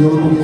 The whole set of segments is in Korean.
yo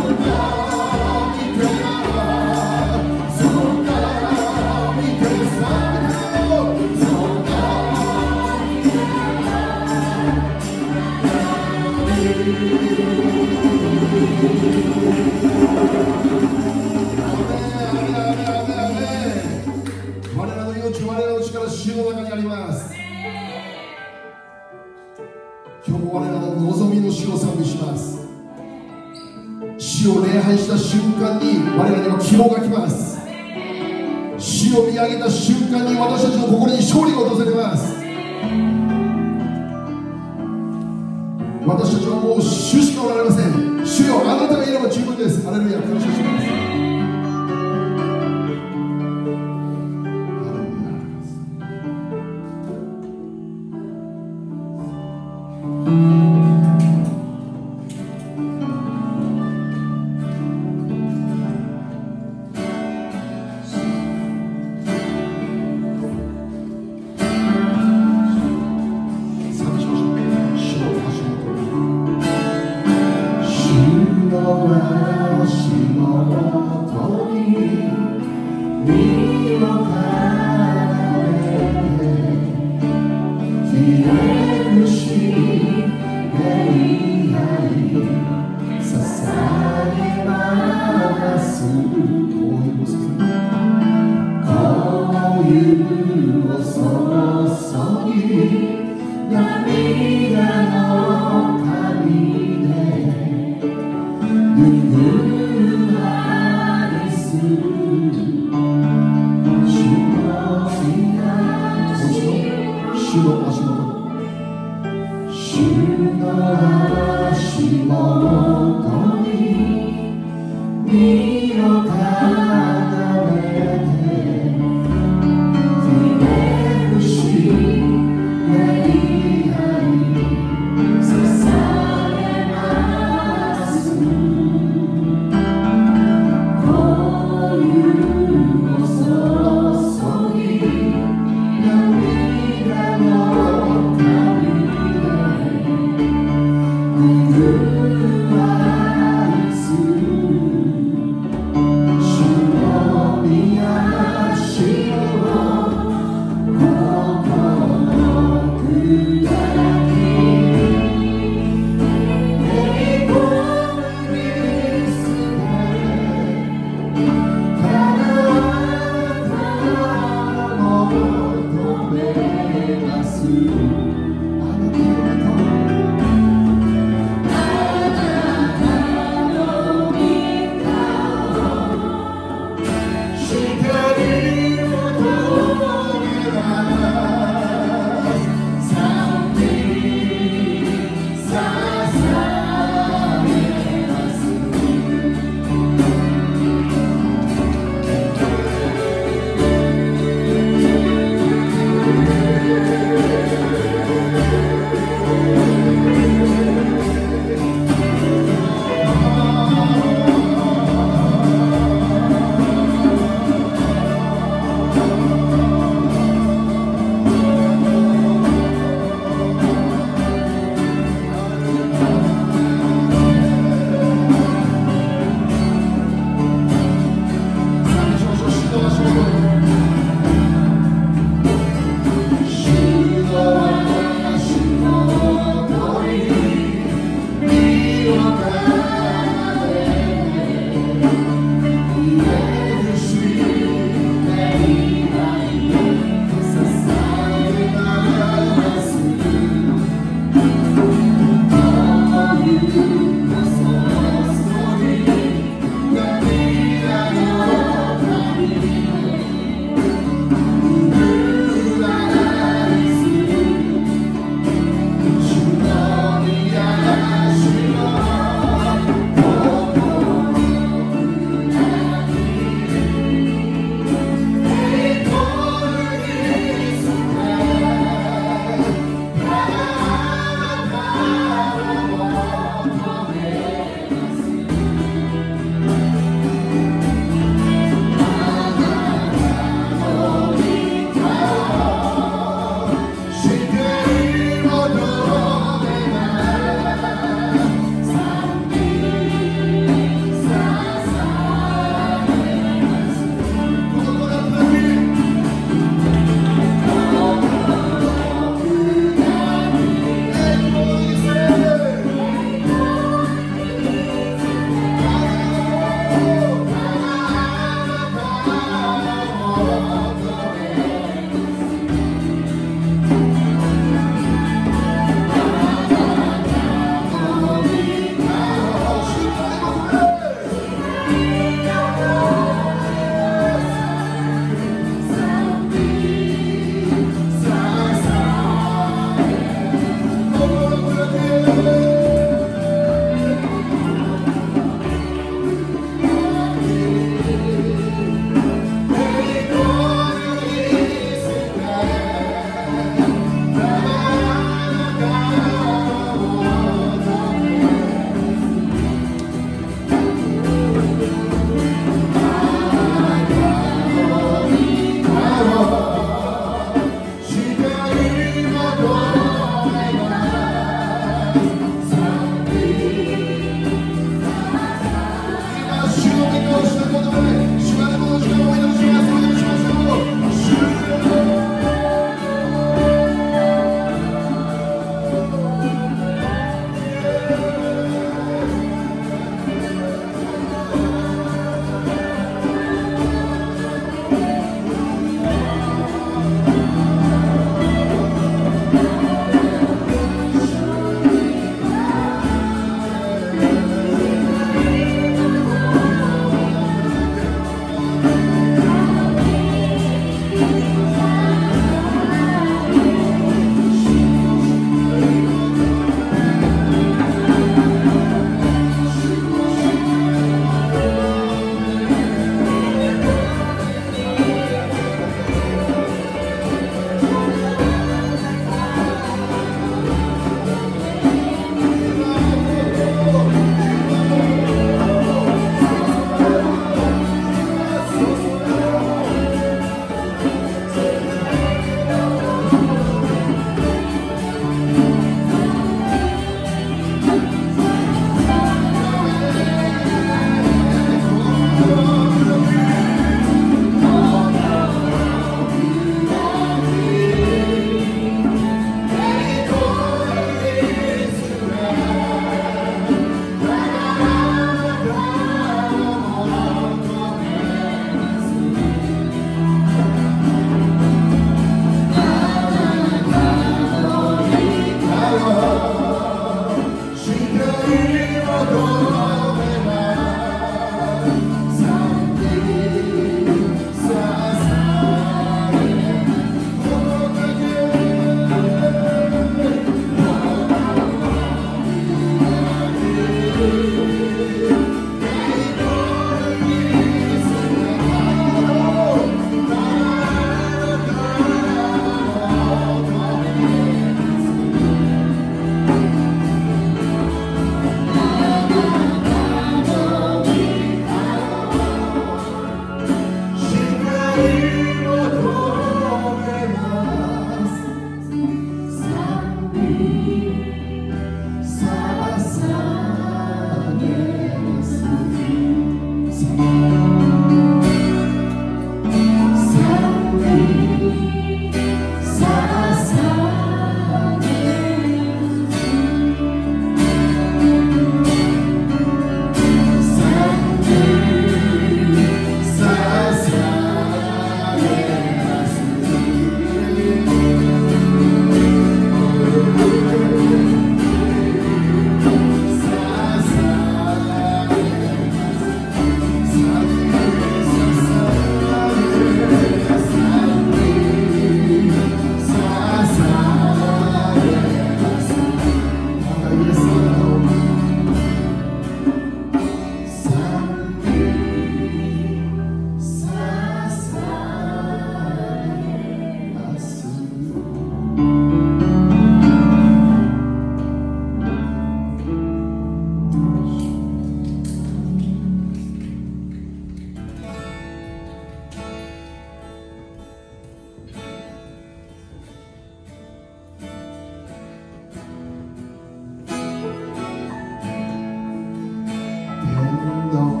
感动。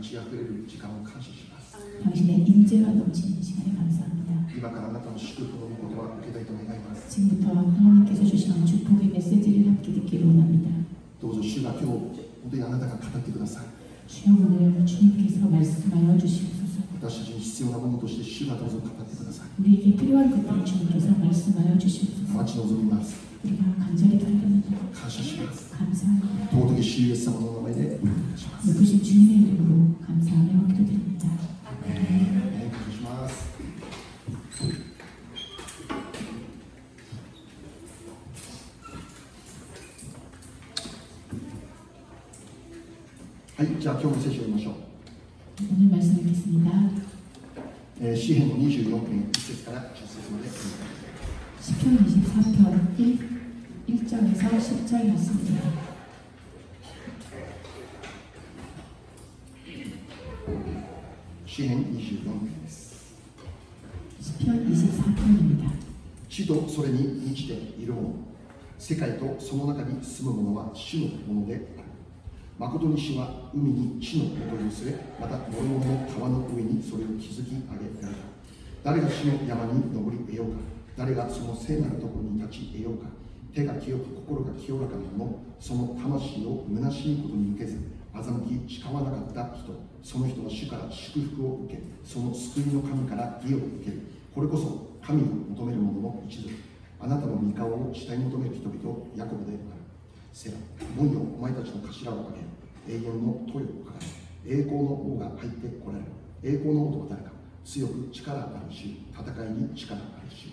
満ち溢れる時間を感謝します。今からあなたの祝福の言葉を受けたいと願います。どうぞ主が今日、本当にあなたが語ってください。私たちに必要なものとして主がどうぞ語ってください。待ち望みます。感。様ので。はい、じゃあ今日の聖書を見ましょう。え、詩篇の24編1節から10節まで。1, 1절에서 10절 말씀입니다. 詩篇24編です。 시편 24편입니다. 地とそれに満ちているもの、世界とその中に住む者は主のものである。誠に主は海に地のもとを据え、また諸々の川の上にそれを築き上げられた。誰が主の山に登り得ようか、誰がその聖なるところに立ち得ようか、 手が清く心が清らかな者その魂を虚しいことに向けず欺き誓わなかった人その人は主から祝福を受けその救いの神から義を受ける。これこそ神を求める者の一族。あなたの御顔を慕い求める人々ヤコブである。セラ門よお前たちの頭を上げ永遠の豊をかがれ栄光の王が入ってこられる。栄光の王とは誰か。強く力ある主。戦いに力あるし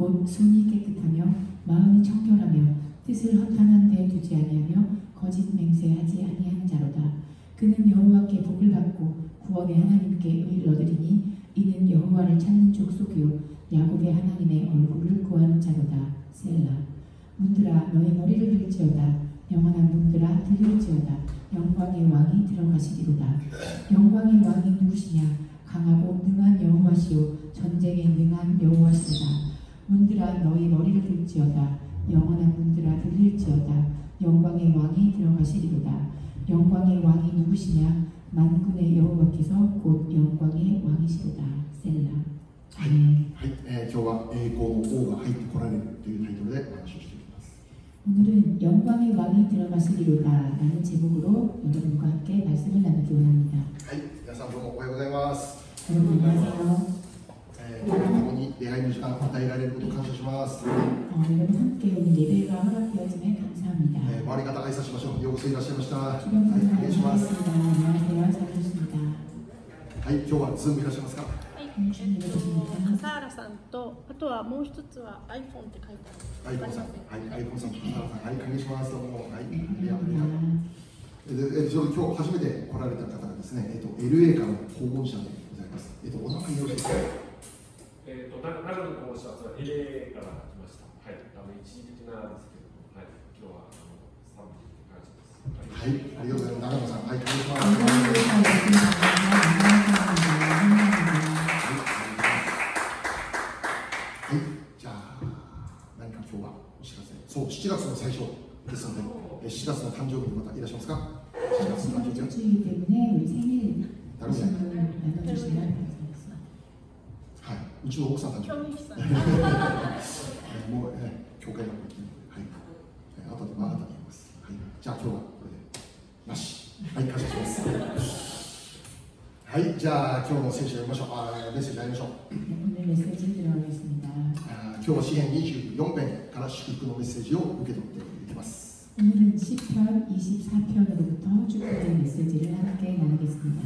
곧 손이 깨끗하며 마음이 청결하며 뜻을 허탄한 데 두지 아니하며 거짓 맹세하지 아니하는 자로다. 그는 여호와께 복을 받고 구원의 하나님께 의를 얻으리니 이는 여호와를 찾는 족속이요 야곱의 하나님의 얼굴을 구하는 자로다 셀라. 문들아 너의 머리를 들지어다. 영원한 문들아 들릴지어다. 영광의 왕이 들어가시리로다. 영광의 왕이 누구시냐? 강하고 능한 여호와시요 전쟁에 능한 여호와시로다 문들아 너희 머리를 들지어다 영원한 문들아 들릴지어다 영광의 왕이 들어가시리로다 영광의 왕이 누구시냐 만군의 여호와께서 곧 영광의 왕이시로다 셀라 아멘 はい、えー今日は栄光の王が入ってこられるというタイトルでお話をしていきます 오늘은 영광의 왕이 들어가시리로다라는 제목으로 여러분과 함께 말씀을 나누기 원합니다. はい、皆さんどうもおはようございます。 여러분 안녕하세요. えー、今日も共に 出会いの時間与えられること感謝します。えー、周り方挨拶しましょう。ようこそいらっしゃいました。はい、お願いします。はい、今日はズームいらっしゃいますか？笠原さんと、あとはもう一つは iPhone って書いてある。iPhone さん、はい、iPhone さん、笠原さん、はい、歓迎します。どうも、はい、ありがとうございます。え、今日初めて来られた方がですね、えっ、ー、と、LA からの訪問者でございます。えっ、と、お名前よろしいですか？えーと、長野と申します。リレーから来ました。はい、あの一時的なですけども、はい、今日はあの感じす。はい、ありがとうござい。ます。長野さん、はい、じゃあ何か今日はお知らせ。そう、7月の最初ですので、え7月の誕生日にまたい。らっしゃい。ますか。七月の誕生日。うちの奥さん誕生日。興味さん。えーもう、えー、教会の時に、はい、えー、後で、まあ、後で言います。はい、じゃあ、今日はこれで、なし。はい、感謝します。はい、じゃあ、今日の聖書を読みましょう。あー、メッセージ読みましょう。 오늘 메시지 들어가겠습니다. あー今日は詩編24編から祝福のメッセージを受け取っていきます。 오늘은 10편 24편으로부터 축복의 메시지를 함께 나누겠습니다.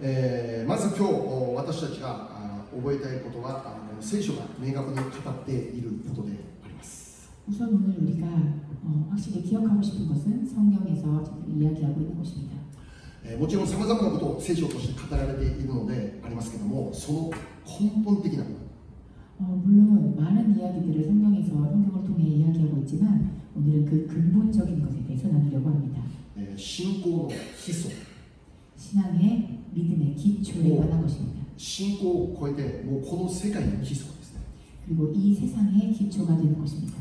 えーまず今日お私たちがあー 覚えたいことはあの聖書が明確に語っていることであります。 우선 오늘 우리가 어, 확실히 기억하고 싶은 것은 성경에서 지금 이야기하고 있는 것입니다. えーもちろんさまざまなことを聖書として語られているのでありますけどもその根本的な部分 어, 물론 많은 이야기들을 성경에서 성경을 통해 이야기하고 있지만 오늘은 그 근본적인 것에 대해서 나누려고 합니다. えー信仰の基礎 신앙의 믿음의 기초에 오. 관한 것입니다. 다. 信仰を超えてもうこの世界の基礎ですね 그리고 이 세상의 기초가 되는 것입니다.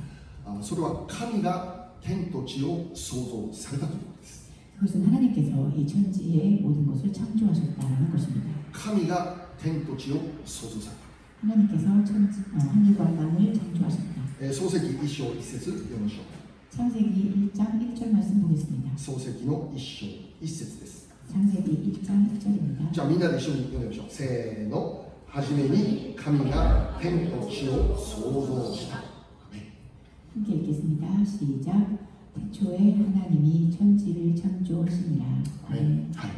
あそれは神が天と地を創造されたということです 그것은 하나님께서 이 천지의 모든 것을 창조하셨다는 것입니다. 神が天と地を創造された 하나님께서 천지, 어, 하늘과 땅을 창조하셨다. えー創世記一章一節読みましょ 창세기 1장 1절 말씀 보겠습니다. う創世記の一章一節です 창세기 1장 1절입니다. じゃあみんなで一緒に読んでみましょうせーの初めに神が天と地を創造したアメン 함께 읽겠습니다. 시작. 태초에 하나님이 천지를 창조하시니라. はいはい、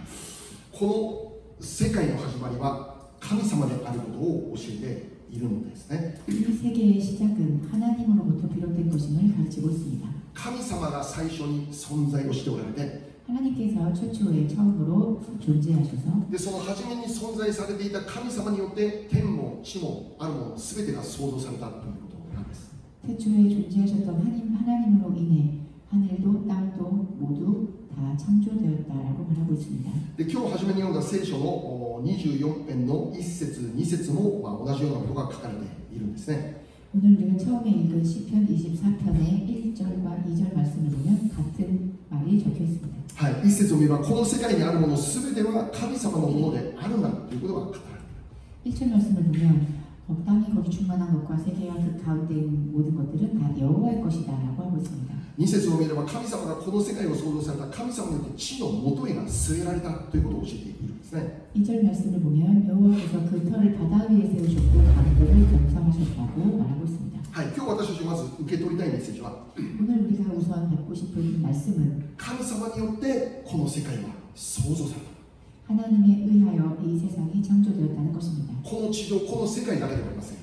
この世界の始まりは神様であることを教えているのですね 이 세계의 시작은 하나님으로부터 비롯된 것임을 가르치고 있습니다. 神様が最初に存在をしておられて 하나님께서 최초에 처음으로 존재하셔서 でその初めに存在されていた神様によって天も地もあるもの全てが創造されたということなんです 태초에 존재하셨던 하나님 하나님으로 인해 하늘도 땅도 모두 다 창조되었다라고 말하고 있습니다. で今日初めに読んだ聖書のお24編の1節2節も、まあ、同じようなことが書かれているんですね 오늘 우리가 처음에 읽은 시편 24편의 1절과 2절 말씀을 보면 같은 말이 적혀 있습니다. はい、1節を見ればこの世界にあるもの全ては神様のものであるんだということが語られている 1절 말씀을 보면 어, 땅이 거기 충만한 것과 세계와 그 가운데 있는 모든 것들은 다 여호와의 것이다라고 하고 있습니다. 2節を見れば神様がこの世界を創造された神様によって地の元へが据えられたということを教えているんですね 2절 말씀을 보면 여호와께서 그 터를 바다 위에 세우셨고 강들을 겸상하셨다고 말하고 있습니다. 다 はい、今日私たちまず受け取りたいメッセージは？神様によってこの世界は創造された。この地上、この世界だけではありません。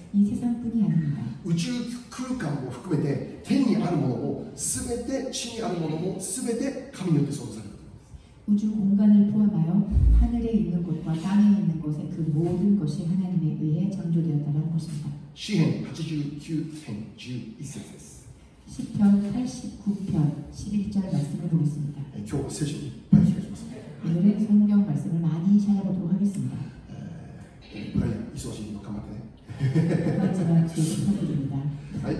宇宙空間を含めて天にあるものも全て地にあるものも全て神によって創造 우주 공간을 포함하여 하늘에 있는 곳과 땅에 있는 곳의 그 모든 것이 하나님에 의해 창조되었다는 것입니다. 시편 89편 주 2절에서 시편 89편 11절 말씀을 보겠습니다. 오늘은 성경 말씀을 많이 찾아보도록 하겠습니다.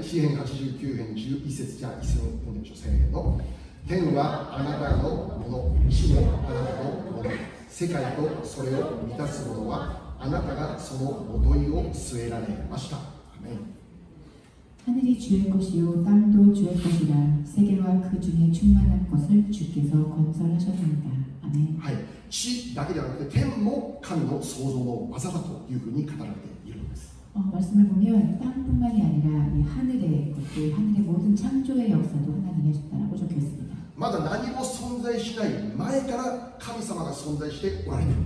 시행 89편 주 2절자 2절 보내주세요. 天はあなたのもの、地もあなたのもの、世界とそれを満たすものはあなたがその元いを据えられました。アメン 하늘이 주의 것이요 땅도 주의 것이라 세계와 그 중에 충만한 것을 주께서 건설하셨습니다. 아멘. はい、地だけではなくて天も神の創造の技だというふうに語られているのです。 어, 말씀을 보면 땅뿐만이 아니라 이 하늘의 것도 하늘의 모든 창조의 역사도 하나님이 하셨다라고 적혀 있습니다. まだ何も存在しない前から神様が存在しておられている。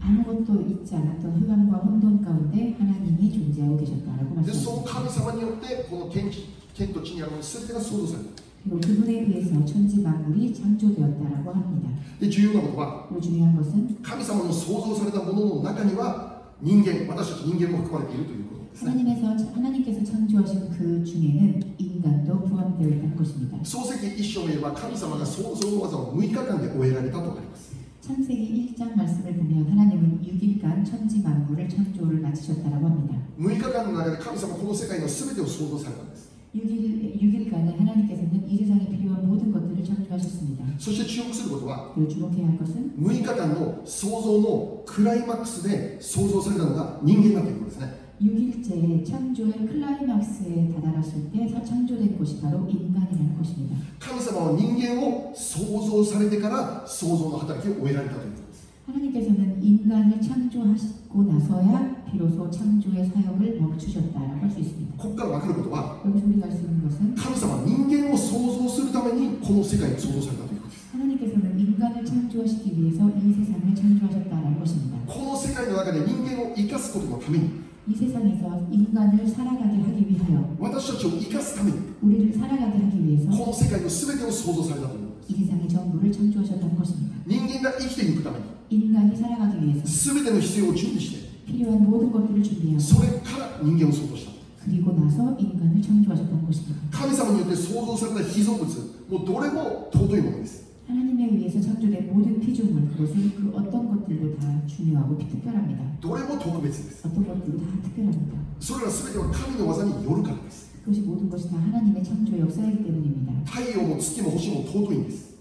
아무것도 있지 않았던 흑암과 혼돈 가운데 하나님이 존재하고 계셨다라고 で、その 말씀하셨습니다. 神様によってこの天地天と地にあるもの全てが創造された。 그리고 그분에 의해서 천지 만물이 창조되었다라고 합니다. で、重要なことは 그리고 중요한 것은 神様の創造されたものの中には人間私たち人間も含まれているということですね 하나님에서 하나님께서 창조하신 그 중에는 인간도 포함되어 있다는 것입니다. 創世記一章を見れば神様が創造の技を6日間で終えられたとあります 창세기 1장 말씀을 보면 하나님은 6일간 천지 만물을 창조를 마치셨다라고 합니다. 6日間の中で神様はこの世界の全てを創造されたんです 6일, 6일간에 하나님께서는 이 세상에 필요한 모든 것들을 창조하셨습니다. そして注目することは 그리고 주목해야 할 것은 6日間の創造のクライマックスで創造されたのが人間だということですね 6일째 창조의 클라이막스에 다다랐을 때 창조된 것이 바로 인간이라는 것입니다. 神様は人間を創造されてから創造の働きを終えられたということです 하나님께서는 인간을 창조하시고 나서야 비로소 창조의 사역을 멈추셨다라고 할 수 있습니다. ここから分かることは 여기서 우리가 알 수 있는 것은 神様は人間を創造するためにこの世界を創造されたということです 하나님께서는 인간을 창조하시기 위해서 이 세상을 창조하셨다는 것입니다. この世界の中で人間を生かすことのために 이 세상에서 인간을 살아가게 하기 위하여 私たちを生かすために 우리를 살아가게 하기 위해서 この世界の全てを創造されたということです 이 세상의 전부를 창조하셨다는 것입니다. 人間が生きていくために 인간이 살아가기 위해서 全ての必要を準備して 필요한 모든 것들을 준비하고 それから人間を創造した 그리고 나서 인간을 창조하셨다는 것입니다. 神様によって創造された被造物もうどれも尊いものです 하나님에 의해서 창조된 모든 피조물 그것은 그 어떤 것들도 다 중요하고 특별합니다. どれも特別です 어떤 것들도 다 특별합니다. それら全ては神の技によるからです 그것이 모든 것이 다 하나님의 창조 역사이기 때문입니다. 太陽も月も星も尊いんです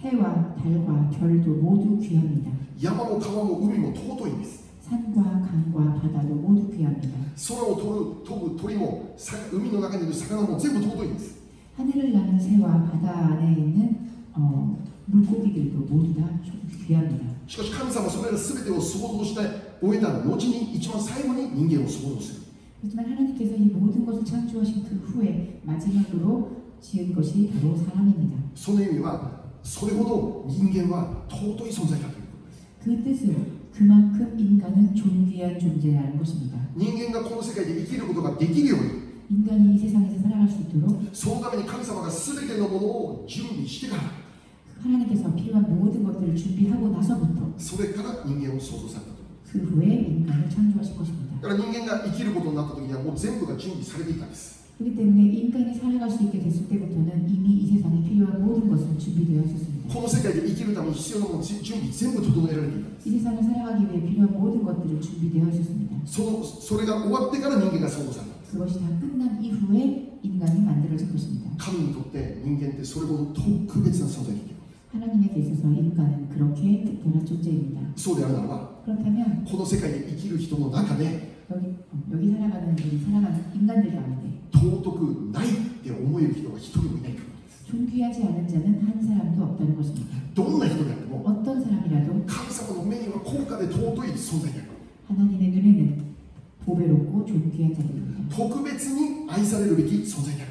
해와 달과 별도 모두 귀합니다. 山も川も海も尊いんです 산과 강과 바다도 모두 귀합니다. 空を飛ぶ飛ぶ鳥もさ海の中にいる魚も全部尊いんです 하늘을 나는 새와 바다 안에 있는 어, 물고기들도 모두 다 귀합니다. しかし神様はそれら全てを創造して終えた後に一番最後に人間を創造する 하지만 하나님께서 이 모든 것을 창조하신 그 후에 마지막으로 지은 것이 바로 사람입니다. その意味はそれほど人間は尊い存在だということです 그 뜻은 그만큼 인간은 존귀한 존재라는 것입니다. 人間がこの世界で生きることができるように 인간이 이 세상에서 살아갈 수 있도록 そのために神様が全てのものを準備してから 하나님께서 필요한 모든 것들을 준비하고 나서부터 それから人間を創造されたと 그 후에 인간을 창조하신 것입니다. だから人間が生きることになった時にはもう全部が準備されていたんです 그렇기 때문에 인간이 살아갈 수 있게 됐을 때부터는 이미 이 세상에 필요한 모든 것은 준비되어 있었습니다. この世界で生きるために必要なもの準備全部整えられていたんです 이 세상을 살아가기 위해 필요한 모든 것들을 준비되어 있었습니다. そのそれが終わってから人間が創造されたんです 그것이 다 끝난 이후에 인간이 만들어진 것입니다. 神にとって人間ってそれほど特別な存在できる 하나님에게 있어서 인간은 그렇게 특별한 존재입니다. そうであるならば 그렇다면 この世界で生きる人の中で 여기 어, 여기 살아가는 우리 살아가는 인간들 가운데 尊くないって思える人が一人もいないからです 존귀하지 않은 자는 한 사람도 없다는 것입니다. どんな人であっても 어떤 사람이라도 神様の目には高価で尊い存在である 하나님의 눈에는 보배롭고 존귀한 자들입니다. 特別に愛されるべき存在である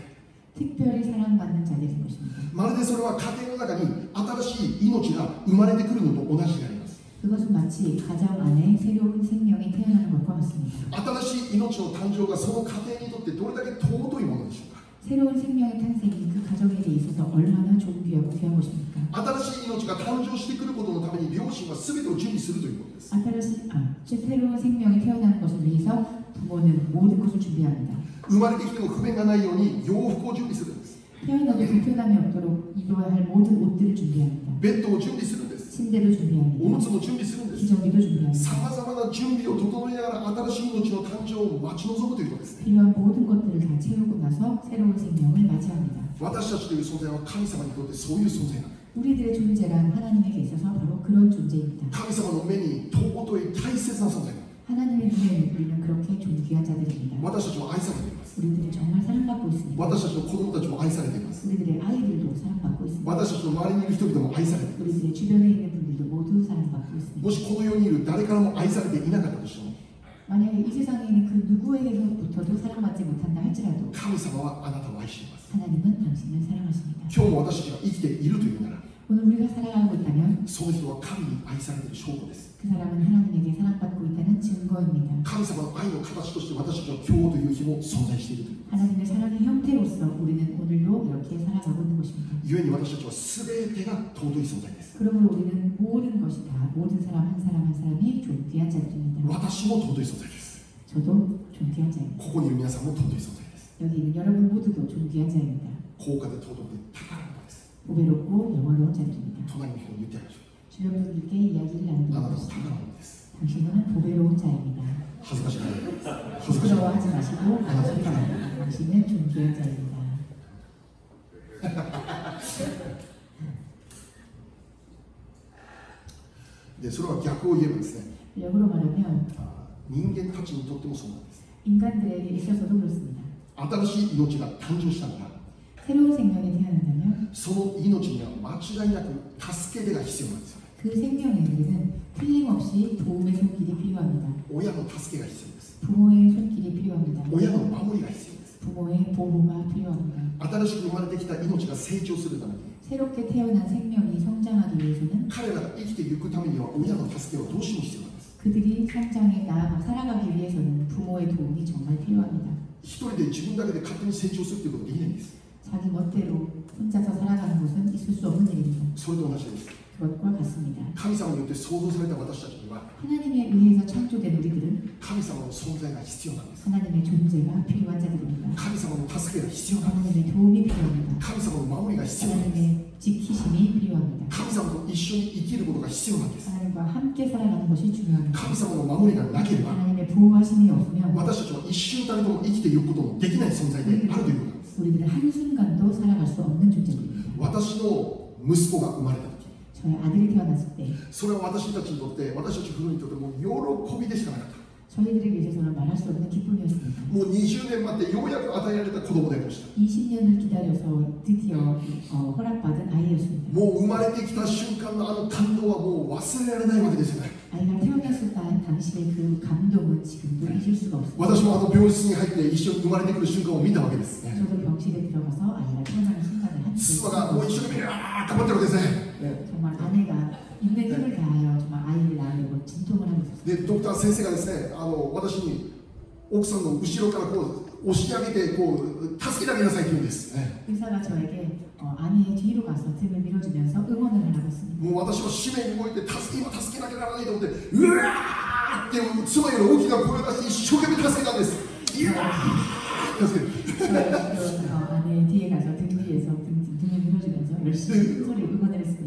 특별히 사랑받는 자들인 것입니다. まるでそれは家庭の中に新しい命が生まれてくるのと同じであります 그것은 마치 가정 안에 새로운 생명이 태어나는 것과 같습니다. 新しい命の誕生がその家庭にとってどれだけ尊いものでしょうか 새로운 생명의 탄생이 그 가정에 있어서 얼마나 존귀하고 귀한 것입니까? 新しい命が誕生してくることのために両親は全てを準備するということです 아타라시, 아, 즉 새로운 생명이 태어나는 것을 위해서 부모는 모든 것을 준비합니다. 生まれてきても不便がないように洋服を準備するんです 태어나도 불편함이 없도록 입어야 할 모든 옷들을 준비합니다. ベッドを準備するんです 침대도 おむ 준비합니다. つも準備するんです 기저귀도 준비합니다. さまざまな準備を整えながら新しい命の誕生を待ち望むということですね 필요한 모든 것들을 다 채우고 나서 새로운 생명을 맞이합니다. 私たちという存在は神様にとってそういう存在なんです 우리들의 존재란 하나님에게 있어서 바로 그런 존재입니다. 神様の目に尊い大切な存在なんです 하나님의 눈에 우리는 그렇게 존귀한 자들입니다. 私たちは愛されています 우리들은 정말 사랑받고 있습니다. 私たちの子供たちも愛されています 우리들의 아이들도 사랑받고 있습니다. 私たちの周りにいる人々も愛されています 우리들의 주변에 있는 분들도 모두 사랑받고 있습니다. もしこの世にいる誰からも愛されていなかったとしても 만약에 이 세상에 있는 그 누구에게서부터도 사랑받지 못한다 할지라도 神様はあなたを愛しています 하나님은 당신을 사랑하십니다. 今日も私たちが生きているというなら 오늘 우리가 살아가고 있다면 その人は神に愛されている証拠です 그 사람은 하나님에게 사랑받고 있다는 증거입니다. 神様の愛の形として私たちは今日という日も存在しているという 하나님의 사랑의 형태로서 우리는 오늘도 이렇게 살아가고 있는 것입니다. 故に私たちは全てが尊い存在です 그러므로 우리는 모든 것이 다 모든 사람 한 사람 한 사람이 존귀한 자들입니다. 私も尊い存在です 저도 존귀한 자입니다. ここにいる皆さんも尊い存在です 여기 있는 여러분 모두도 존귀한 자입니다. 高価で尊くて宝物です 보배롭고 영화로운 자들입니다. 隣の人に言ってあげましょ 주변 분들께 이야기를 うあ 나누는 なたは 것입니다. 宝物です 당신은 보배로운 자입니다. 恥ずかしくない恥ずかしくない 부끄러워하지 마시고 나아지기 바랍니다. 당신은 존귀한 자입니다. でそれは逆を言えばですね 역으로 말하면 あ人間たちにとってもそうなんです 인간들에게 있어서도 그렇습니다. 新しい命が誕生したなら 새로운 생명이 태어난다면 その命には間違いなく助け手が必要なんですよね 그 생명에게는 틀림없이 도움의 손길이 필요합니다. 親の助けが必要です 부모의 손길이 필요합니다. 親の守りが必要です 부모의 보호가 필요합니다. 新しく生まれてきた命が成長するために 새롭게 태어난 생명이 성장하기 위해서는 彼らが生きていくためには親の助けはどうしても必要なんです 그들이 성장해 나아가 살아가기 위해서는 부모의 도움이 정말 필요합니다. 一人で自分だけで勝手に成長するということはできないんです 자기 멋대로 혼자서 살아가는 것은 있을 수 없는 일입니다. それと同じです 그것과 같습니다. 神様によって創造された私たちには 하나님에 의해서 창조된 우리들은 神様の存在が必要なんです 하나님의 존재가 필요한 자들입니다. 神様の助けが必要なんです 하나님의 도움이 필요합니다. 神様の守りが必要なんです 하나님의 지키심이 필요합니다. 神様と一緒に生きることが必要なんです 하나님과 함께 살아가는 것이 중요합니다. 神様の守りがなければ 하나님의 보호하심이 없으면 私たちは一瞬たりとも生きていくことのできない存在であるということなんです 우리들은 한순간도 살아갈 수 없는 존재들입니다. 私の息子が生まれた時 저의 아들이 태어났을 때 それは私たちにとって私たち夫婦にとってもう喜びでしかなかった 저희들에게 있어서는 말할 수 없는 기쁨이었습니다. もう20年待ってようやく与えられた子供でありました 20년을 기다려서 드디어 어, 허락받은 아이였습니다. もう生まれてきた瞬間のあの感動はもう忘れられないわけですよね 아이가 태어났을 때 당시의 그 감동은 지금도 잊을 수가 없습니다. 私もあの病室に入って一緒に生まれてくる瞬間を見たわけです、ね、 저도 병실에 들어가서 아이가 태어나는 순간을 함께 妻がもう一生懸命あー頑張ってるわけですね 정말 아내가 있는 힘을 다하여 정말 아이를 낳으려고 진통을 하고 있었어요. でドクター先生がですねあの私に奥さんの後ろからこう押し上げてこう助けてあげなさいって言うんです、ね 의사가 저에게 어, 아내의 뒤로 가서 등을 밀어주면서 응원을 하라고 했습니다. もう私は使命に動いて助け今助けなきゃならないと思ってうわーって妻より大きな声を出して一生懸命助けたんですいやー助ける 저는 어, 아내의 뒤에 가서 등 뒤에서 등, 등을 밀어주면서 열심히 큰 소리로 응원을 했습니다.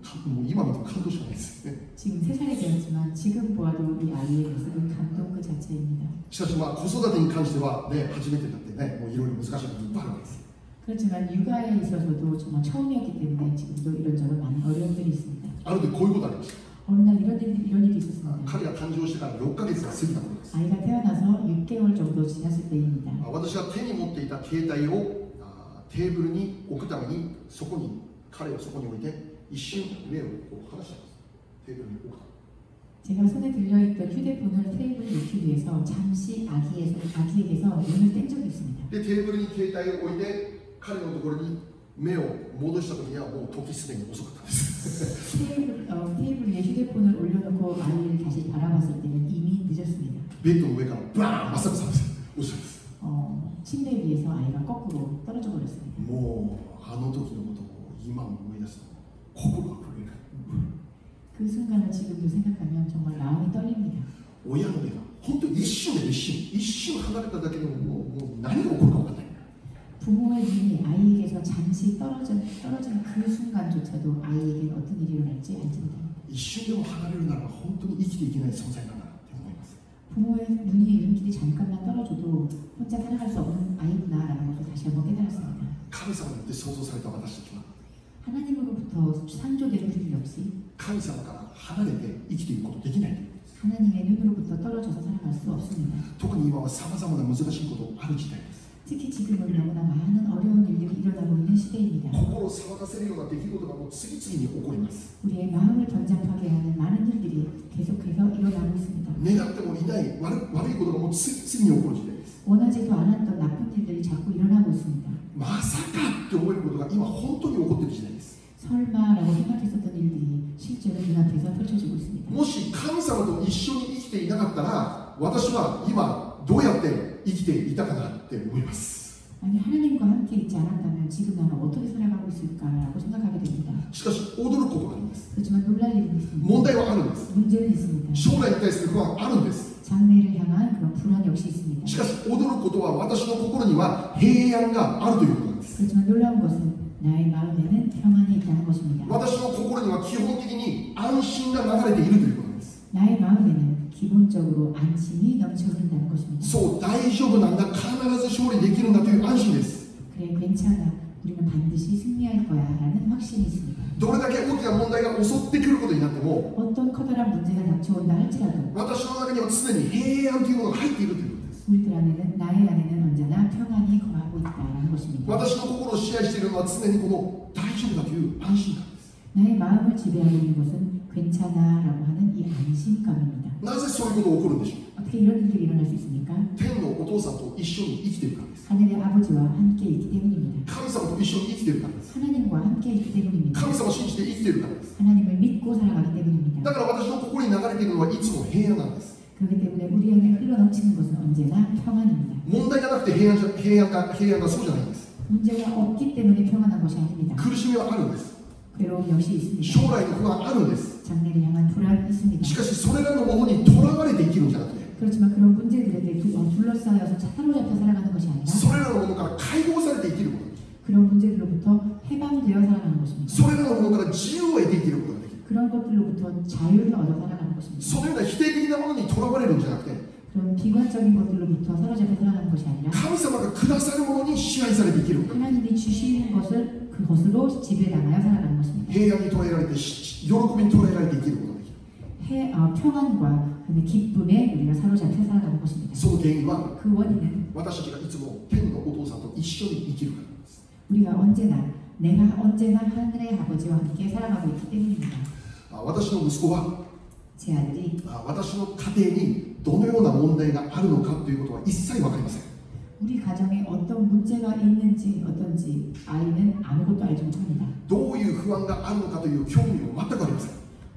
なったけどもうかもう今見ても感動しかないですね 지금 3살이 되었지만 지금 보아도 이 아이의 모습은 감동 그 자체입니다. しかしまあ子育てに関してはね初めてだってねもういろいろ難しいこといっぱいあるわけです 그렇지만 육아에 있어서도 정말 처음이었기 때문에 지금도 이런저런 많은 어려움들이 있습니다. ある時こういうことありまし 어느 날 이런 일, 이런 일이 た 있었습니다. 彼が誕生してから6ヶ月が過ぎた頃です 아이가 태어나서 6개월 정도 지났을 때입니다. あ私が手に持っていた携帯をあテーブルに置くためにそこに彼をそこに置いて 제가 손에 들려있던 휴대폰을 테이블에 놓기 위해서 잠시 아기에서, 아기에게서 눈을 뗀 적이 있습니다. でテーブルに携帯を置いて彼のところに目を戻した時にはもう時すでに遅かったんです 테이블, 어, 테이블 위에 휴대폰을 올려놓고 아이를 다시 바라봤을 때는 이미 늦었습니다. 어, 침대 위에서 아이가 거꾸로 떨어져 버렸습니다. もうあの時のことを今思い出すの 그 순간을 지금도 생각하면 정말 마음이 떨립니다. 오해합니다. 혼또 이슈네 이슈. 이슈 하나를 따닥기는 뭐, 뭐 난이가 오고 같아. 부모의 눈이 아이에게서 잠시 떨어져 떨어지는 그 순간조차도 아이에게 어떤 일이 일어날지 알텐데. 이슈는 뭐 하나를 나가 혼또 이기기 이기는 성사가 부모의 눈이 이름길이 잠깐만 떨어져도 혼자 살아갈 수 없는 아이구나라는 것을 다시 한번 깨달았습니다. 감사합니다. 소소사에 떠나다 시키나. 하나님으로부터 창조된 우리 역시 神様から離れて生きていくことできない 하나님의 눈으로부터 떨어져서 살아갈 수 없습니다. 特に今はさまざまな難しいことある時代です 특히 지금은 너무나 많은 어려운 일들이 일어나고 있는 시대입니다. 心を騒がせるような出来事がもう次々に起こります 우리의 마음을 번잡하게 하는 많은 일들이 계속해서 일어나고 있습니다. 願ってもいない悪悪いことがもう次々に起こる時代です 원하지도 않았던 나쁜 일들이 자꾸 일어나고 있습니다. まさかって思えることが今本当に起こっている時代です 설마라고 생각했었던 일들이 실제로 눈앞에서 펼쳐지고 있습니다. もし神様と一緒に生きていなかったら私は今どうやって生きていたかなって思います 아니 하나님과 함께 있지 않았다면 지금 나는 어떻게 살아가고 있을까라고 생각하게 됩니다. しかし驚くことがあります 그렇지만 놀랄 일은 있습니다. 問題はあるんです 문제는 있습니다. 将来に対する不安あるんです 장래를 향한 그런 불안 역시 있습니다. しかし驚くことは私の心には平安があるということなんです 그렇지만 놀라운 것은 나의 마음에는 평안이 있다는 것입니다. 私の心には基本的に安心が流れているということなんです 나의 마음에는 기본적으로 안심이 넘쳐 흐른다는 것입니다. そう大丈夫なんだ必ず勝利できるんだという安心です 그래 괜찮아. 우리는 반드시 승리할 거야라는 확신이 있습니다. どれだけ大きな問題が襲ってくることになっても 어떤 커다란 문제가 닥쳐온다 할지라도 私の中には常に平安というものが入っているということです 우리들 안에는 나의 안에는 언제나 평안이 거하고 있다는 것입니다. 私の心を支配しているのは常にこの大丈夫だという安心感です 나의 마음을 지배하고 있는 것은 괜찮아라고 하는 이 안심감입니다. なぜそういうことが起こるんでしょう 어떻게 이런 일들이 일어날 수 있습니까? 天のお父さんと一緒に生きているからです 하늘의 아버지와 함께 있기 때문입니다. 神様と一緒に生きているからです 하나님과 함께 있기 때문입니다. 神様を信じて生きているからです 하나님을 믿고 살아가기 때문입니다. だから私の心に流れているのはいつも平安なんです 그렇기 때문에 우리 안에 흘러넘치는 것은 언제나 평안입니다. 問題がなくて平安じゃ平安が平安がそうじゃないんです 문제가 없기 때문에 평안한 것이 아닙니다. 苦しみはあるんです 괴로움 역시 있습니다. 将来の不安あるんです 장래를 향한 불안이 있습니다. しかしそれらのものにとらわれて生きるんじゃなくて 그렇지만 그런 문제들에 둘러싸여서 차로잡혀 살아가는 것이 아니라 소리를 넘어가 칼고살때 이기는 거예요. 그런 문제들로부터 해방되어 살아가는 것입니다. 소리를 넘어가 지우에 이기는 거예요. 그런 것들로부터 자유를 얻어 살아가는 것입니다. 소리나 희대기나 하는 이 돌아버리는 문제 같아. 그런 비관적인 것들로부터 사로잡혀 살아가는 것이 아니라 하나님께서 그닥사를 보니 시간사를 이기는 하나님이 주시는 것을 그것으로 지배당하여 살아가는 것입니다. 해양이 도해라할 때, 요로코민 도해라할 때 이기는 できる 해, 어, 평안과 그 기쁨에 우리가 사로잡혀 살아가는 것입니다. その原因は 그 원인은 私たちがいつも天のお父さんと一緒に生きるからなんです 우리가 언제나 내가 언제나 하늘의 아버지와 함께 살아가고 있기 때문입니다. あ私の息子は 제 아들이 あ私の家庭にどのような問題があるのかということは一切分かりません 우리 가정에 어떤 문제가 있는지 어떤지 아이는 아무것도 알지 못합니다. どういう 不安があるのかという興味も全くありません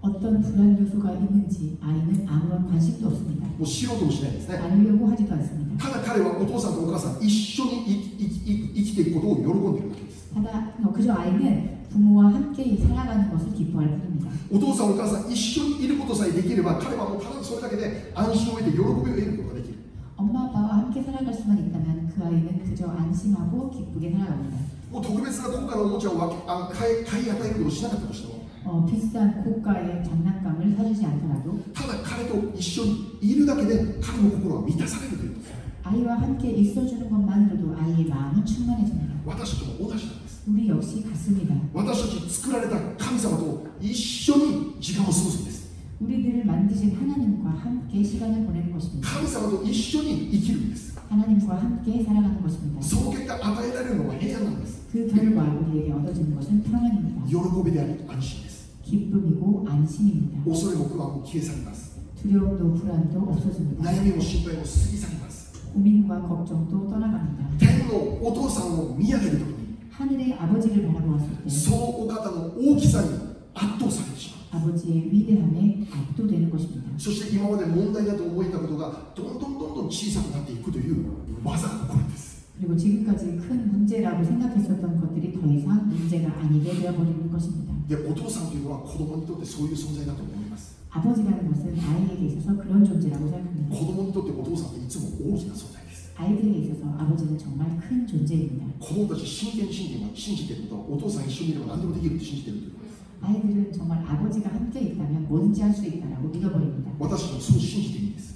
어떤 불안 요소가 있는지 아이는 아무런 관심도 없습니다. もう知ろうともしないんですね 알려고 하지도 않습니다. ただ彼はお父さんとお母さん一緒に生き生き生きていくことを喜んでいるわけです 하다 어, 그저 아이는 부모와 함께 살아가는 것을 기뻐할 뿐입니다. お父さんお母さん一緒にいることさえできれば彼はもうただそれだけで安心を得て喜びを得ることができる 엄마 아빠와 함께 살아갈 수만 있다면 그 아이는 그저 안심하고 기쁘게 살아갑니다. もう特別な高価なおもちゃを分けあ買い買い与えることをしなかったとしても 어, 비싼 고가의 장난감을 사주지 않더라도 ただ彼と一緒にいるだけで彼の心は満たされるということです 아이와 함께 있어주는 것만으로도 아이의 마음은 충만해집니다. 私たちも同じなんです 우리 역시 같습니다. 私たち作られた神様と一緒に時間を過ごすんです 우리들을 만드신 하나님과 함께 시간을 보내는 것입니다. 神様と一緒に生きるんです 하나님과 함께 살아가는 것입니다. その結果与えられるのは平安なんです 그 결과 우리에게 얻어지는 것은 평안입니다. 喜びであり安心です 기쁨이고 안심입니다. 恐れも不安も消え去ります 두려움도 불안도 없어집니다. 悩みも心配も過ぎ去ります 고민과 걱정도 떠나갑니다. 天のお父さんを見上げるときに 하늘의 아버지를 바라보았을 때 そのお方の大きさに圧倒されてしまう 아버지의 위대함에 압도되는 것입니다. そして今まで問題だと思えたことがどんどんどんどん小さくなっていくという技が起こるんです 그리고 지금까지 큰 문제라고 생각했었던 것들이 더 이상 문제가 아니게 되어버리는 것입니다. でお父さんというのは子供にとってそういう存在だと思います 아버지라는 것은 아이에게 있어서 그런 존재라고 생각합니다. 子供にとってお父さんっていつも大きな存在です 아이들에게 있어서 아버지는 정말 큰 존재입니다. 子供たち真剣に信じて信じていることはお父さん一緒にいれば何でもできるって信じているということです 아이들은 정말 아버지가 함께 있다면 뭐든지 할 수 있다라고 믿어버립니다. 私たちもそう信じていいんです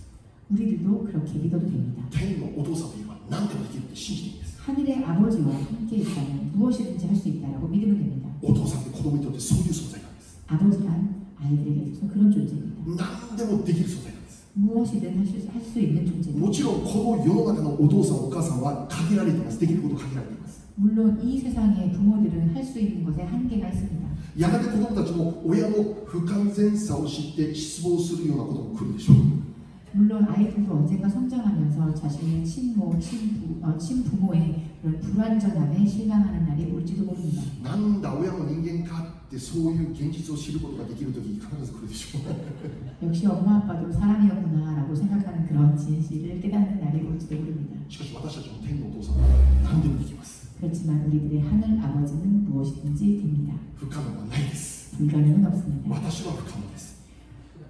우리들도 그렇게 믿어도 됩니다. 天のお父さんといえば 何でもできるって信じていいんです 하늘의 아버지와 함께 있다면 무엇이든지 할 수 있다라고 믿으면 됩니다. お父さんって子供にとってそういう存在なんです 아버지란 아이들에게 있어서 그런 존재입니다. 何でもできる存在なんです 무엇이든 할 수 할 수 있는 존재입니다. もちろんこの世の中のお父さんお母さんは限られていますできること限られています 물론 이 세상의 부모들은 할 수 있는 것에 한계가 있습니다. やがて子供たちも親の不完全さを知って失望するようなことも来るでしょう 물론 아이들도 언젠가 성장하면서 자신의 친모, 친부, 어, 친부모의 그런 불완전함에 실망하는 날이 올지도 모릅니다. なんだ親も人間かってそういう現実を知ることができる時必ず来るでしょう 역시 엄마 아빠도 사람이었구나라고 생각하는 그런 진실을 깨닫는 날이 올지도 모릅니다. しかし私たちの天のお父さんは何でもできます 그렇지만 우리들의 하늘 아버지는 무엇이든지 됩니다. 不可能はないです 불가능은 없습니다. 私は不可能です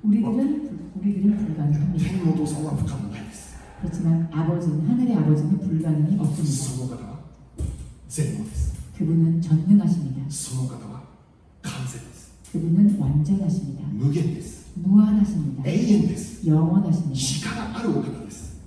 우리들은 우리들은 불가능합니다. 天のお父さんは不可能ないです 그렇지만 아버지는 하늘의 아버지는 불가능이 없습니다. その方は全能です 그분은 전능하십니다. その方は完全です 그분은 완전하십니다. 無限です 무한하십니다. 永遠です 영원하십니다. 力あるお方です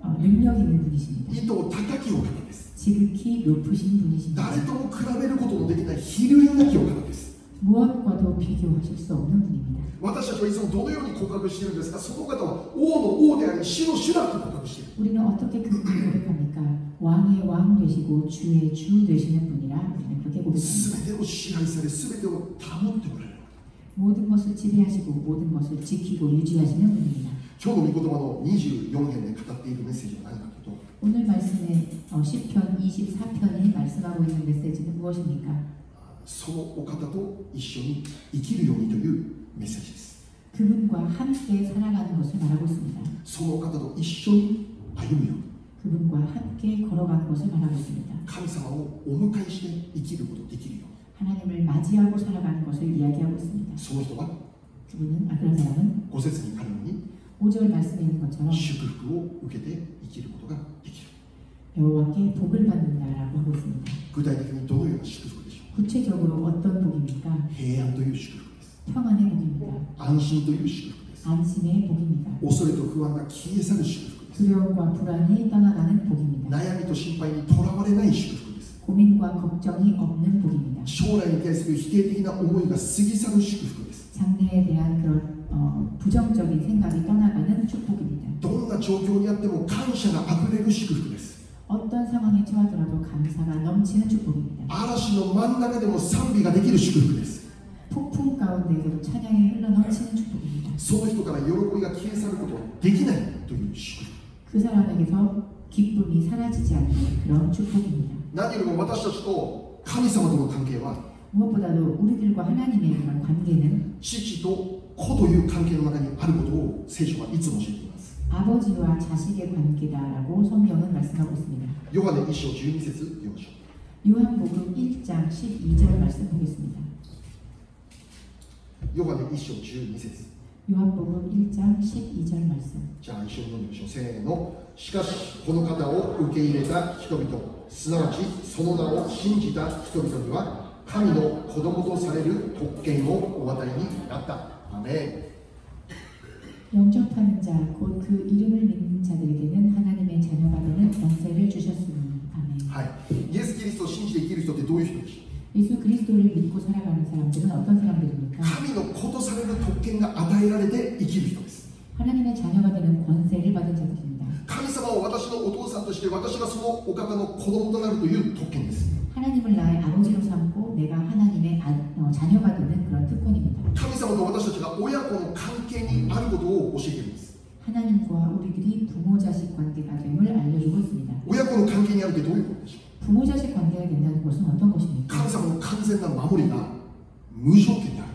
어, 능력 있는 분이십니다. 意図高きお方です 지극히 높으신 분이십니다. 誰とも比べることのできない比類なきお方です 무엇과도 비교하실 수 없는 분입니다. 私たちはいつもどのように告白しているんですかその方は王の王であり主の主だと告白している 우리는 어떻게 그분을 고백합니까? 왕의 왕 되시고 주의 주 되시는 분이라 우리는 그렇게 고백합니다. 全てを支配され全てを保っておられる 모든 것을 지배하시고 모든 것을 지키고 유지하시는 분입니다. 今日の御言葉の24編で語っているメッセージは何かというと 오늘 말씀에 어, 10편 24편이 말씀하고 있는 메시지는 무엇입니까? そのお方と一緒に生きるようにというメッセージです 그분과 함께 살아가는 것을 말하고 있습니다. そのお方と一緒に歩むように 그분과 함께 걸어가는 것을 말하고 있습니다. 神様をお迎えして生きることができるよう 하나님을 맞이하고 살아가는 것을 이야기하고 있습니다. にその人は 그분은 아, 그런 사람은 5節にあるように 5절 말씀에 있는 것처럼 祝福を受けて生きることができる 여호와께 복을 받는다라고 하고 있습니다. 具体的にどのような祝福でしょ 구체적으로 어떤 복입니까? う平安という祝福です 평안의 복입니다. 安心という祝福です 안심의 복입니다. 恐れと不安が消え去る祝福です 두려움과 불안이 떠나가는 복입니다. 悩みと心配にとらわれない祝福です 고민과 걱정이 없는 복입니다. 将来に対する否定的な思いが過ぎ去る祝福です 장래에 대한 그런 어, 부정적인 생각이 떠나가는 축복입니다. どんな状況にあっても感謝があふれる祝福です 어떤 상황에 처하더라도 감사가 넘치는 축복입니다. 嵐の真ん中でも賛美ができる祝福です 폭풍 가운데에서도 찬양이 흘러 넘치는 축복입니다. その人から喜びが消え去ることはできないという祝福 그 사람에게서 기쁨이 사라지지 않는 그런 축복입니다. 何よりも私たちと神様との関係は 무엇보다도 우리들과 하나님의 그런 관계는 父と子という関係の中にあることを聖書はいつも教えています 아버지와 자식의 관계다라고 성경은 말씀하고 있습니다. ヨハネ1章12節読みましょう 요한복음 1장 12절 말씀 보겠습니다. ヨハネ1章12節 요한복음 1장 12절 말씀. じゃあ一緒に読んでみましょうせーのしかしこの方を受け入れた人々すなわちその名を信じた人々には神の子供とされる特権をお与えになったアメ 영접하는 자, 곧 그 이름을 믿는 자들에게는 하나님의 자녀가 되는 권세를 주셨으니. 아멘. ンはいイエス・キリストを信じて生きる人ってどういう人でしょう 예수 그리스도를 믿고 살아가는 사람들은 어떤 사람들입니까? 神の子とされる特権が与えられて生きる人です 하나님의 자녀가 되는 권세를 받은 자들입니다. 神様を私のお父さんとして私がそのお方の子供となるという特権です 하나님을 나의 아버지로 삼고 내가 하나님의 아- 어, 자녀가 되는 그런 특권입니다. 神様と私たちが親子の関係にあることを教えているんです 하나님과 우리들이 부모 자식 관계가 됨을 알려주고 있습니다. 親子の関係にあるってどういうことでしょう 부모 자식 관계가 된다는 것은 어떤 것입니까? 神様の完全な守りが無条件にある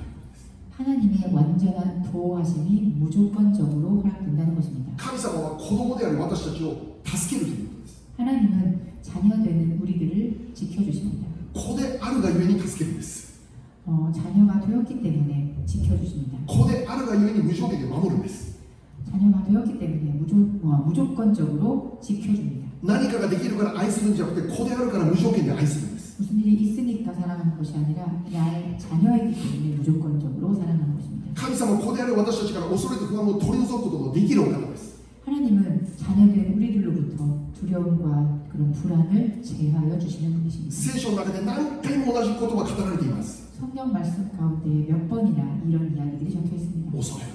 하나님의 완전한 보호하심이 무조건적으로 허락된다는 것입니다. 神様は子供である私たちを助けるということです 하나님은 자녀 되는 우리들을 지켜주십니다. 子であるがゆえに助けるんです 어, 자녀가 되었기 때문에 지켜주십니다. 子であるがゆえに無条件で守るんです 자녀가 되었기 때문에 무조, 어, 무조건적으로 지켜줍니다. 何かができるから愛するんじゃなくて子であるから無条件で愛するんです 무슨 일이 있으니까 사랑하는 것이 아니라 나의 자녀이기 때문에 무조건적으로 사랑하는 것입니다. 神様は子である私たちから恐れと不安を取り除くことのできるお方です 하나님은 자녀된 우리들로부터 두려움과 그런 불안을 제하여 주시는 분이십니다. 聖書の中で何回も同じ言葉が語られています 성경 말씀 가운데 몇 번이나 이런 이야기들이 적혀 있습니다. 恐れる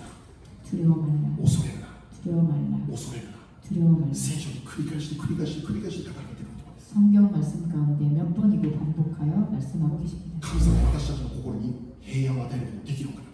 두려워 말라, な恐れるな 두려워 말라, 恐れるな 두려워 말라. 聖書に繰り返して繰り返して繰り返して語られている言葉です 성경 말씀 가운데 몇 번이고 반복하여 말씀하고 계십니다. 神様は私たちの心に平安を与えることができるお方です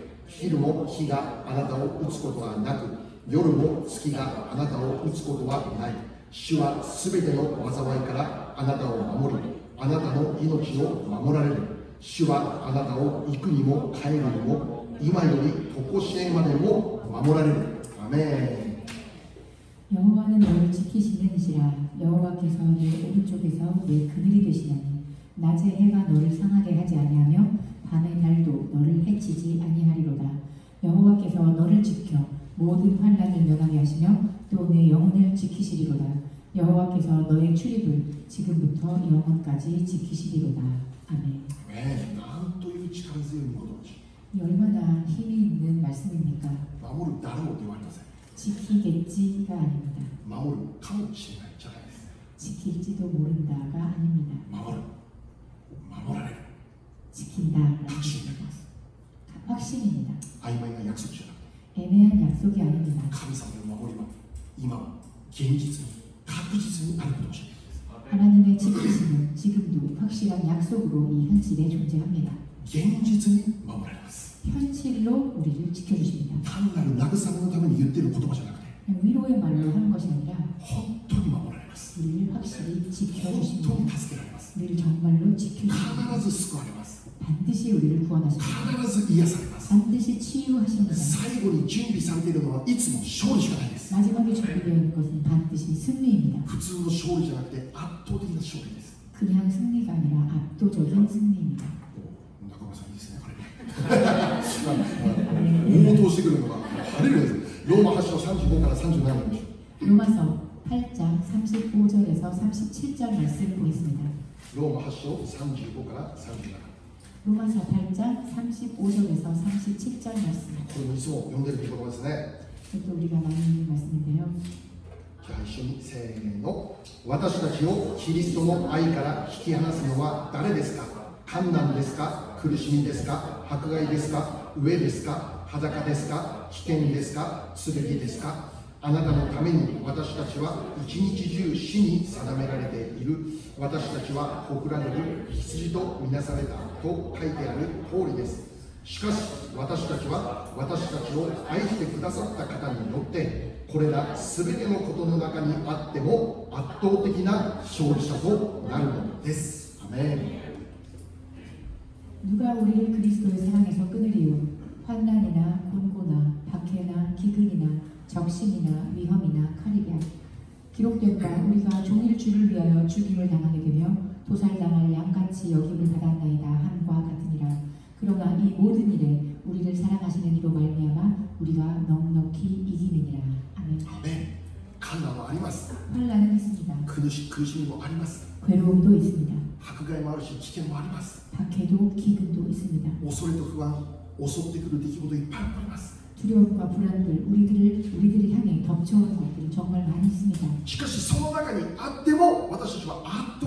昼も日があなたを打つことはなく夜も月があなたを打つことはない主はすべての災いからあなたを守りあなたの命を守られる主はあなたを行くにも帰るにも今より常しえまでも守られるアメン 여호와는 너를 지키시는 이시라 여호와께서 내 오른쪽에서 내 그늘이 되시나니 낮에 해가 너를 상하게 하지 아니하며 밤의 달도 너를 해치지 아니하리로다. 여호와께서 너를 지켜 모든 환란을 면하게 하시며 또 내 영혼을 지키시리로다. 여호와께서 너의 출입을 지금부터 영원까지 지키시리로다. 아멘. 네, 난또 이거 지키는 거죠. 얼마나 힘이 있는 말씀입니까? 마음을 나는 어디 완전세. 지키겠지가 아닙니다. 마음을 감치는 자가 있어. 지킬지도 모른다가 아닙니다. 마음을 마음을 지킨다라는 것입니다. 확신입니다. 아이마이나 약속이잖아. 애매한 약속이 아닙니다. 감사의 마무리만 이만 개인지승 가부지승이 아닌 것이 하나님의 지키심은 지금도 확실한 약속으로 이 현실에 존재합니다. 개인지승이 마무리합니다. 현실로 우리를 지켜주십니다. 다음날은 나그상으로 가면 이때를 고통하잖아. 위로의 말로 하는 것이 아니라 호통이 마무리합니다. 우리를 확실히 지켜주십니다. 호통이 다스려합니다. 우리를 정말로 지켜주십니다. 必ず救われます 반드시 우리를 구원하십니다. 必ず癒されます 반드시 치유하십니다. 最後に準備されているのはいつも勝利しかないです 마지막에 준비되어 있는 것은 반드시 승리입니다. 普通の勝利じゃなくて圧倒的な勝利です 그냥 승리가 아니라 압도적인 승리입니다. 中村さんいいですねこれ応答してくるのが晴れるんですローマ8章35から37まで 로마서 8장 35절에서 37절 말씀 보겠습니다. ローマ8章35から37 로마서 8장 35절에서 37절 말씀. これもいつも読んでるところですね 이것도 우리가 많이 읽는 말씀인데요. じゃあ一緒にせーの私たちをキリストの愛から引き離すのは誰ですか困難ですか苦しみですか 迫害ですか上ですか裸ですか危険ですかすべきですかあなたのために私たちは一日中死に定められている私たちはほくられる羊とみなされた と書いてある通りですしかし私たちは私たちを愛してくださった方によってこれら全てのことの中にあっても圧倒的な勝利者となるのですアメン 누가 우리를 그리스도의 사랑에서 끊으리요 환난이나 곤고나 박해나 기근이나 적신이나 위험이나 칼이랴 기록된 바 우리가 종일 주를 위하여 죽임을 당하게 되며 보살장을 양같이 여김을 받았나이다 함과 같으니라. 그러나 이 모든 일에 우리를 사랑하시는 이로 말미암아 우리가 넉넉히 이기느니라. 아멘. 아멘. 艱難があります. 환란은 있습니다. 근심 苦しみもあります. 괴로움도 있습니다. 迫害もあるし飢饉もあります. 박해도 기근도 있습니다. 오소리도 그와 오소리도 느끼고도 이팔팔마스. 두려움과 불안들 우리들을 우리들을 향해 덮쳐온 것들이 정말 많이 있습니다. 시카시 성화가니 아때모 와다시와 아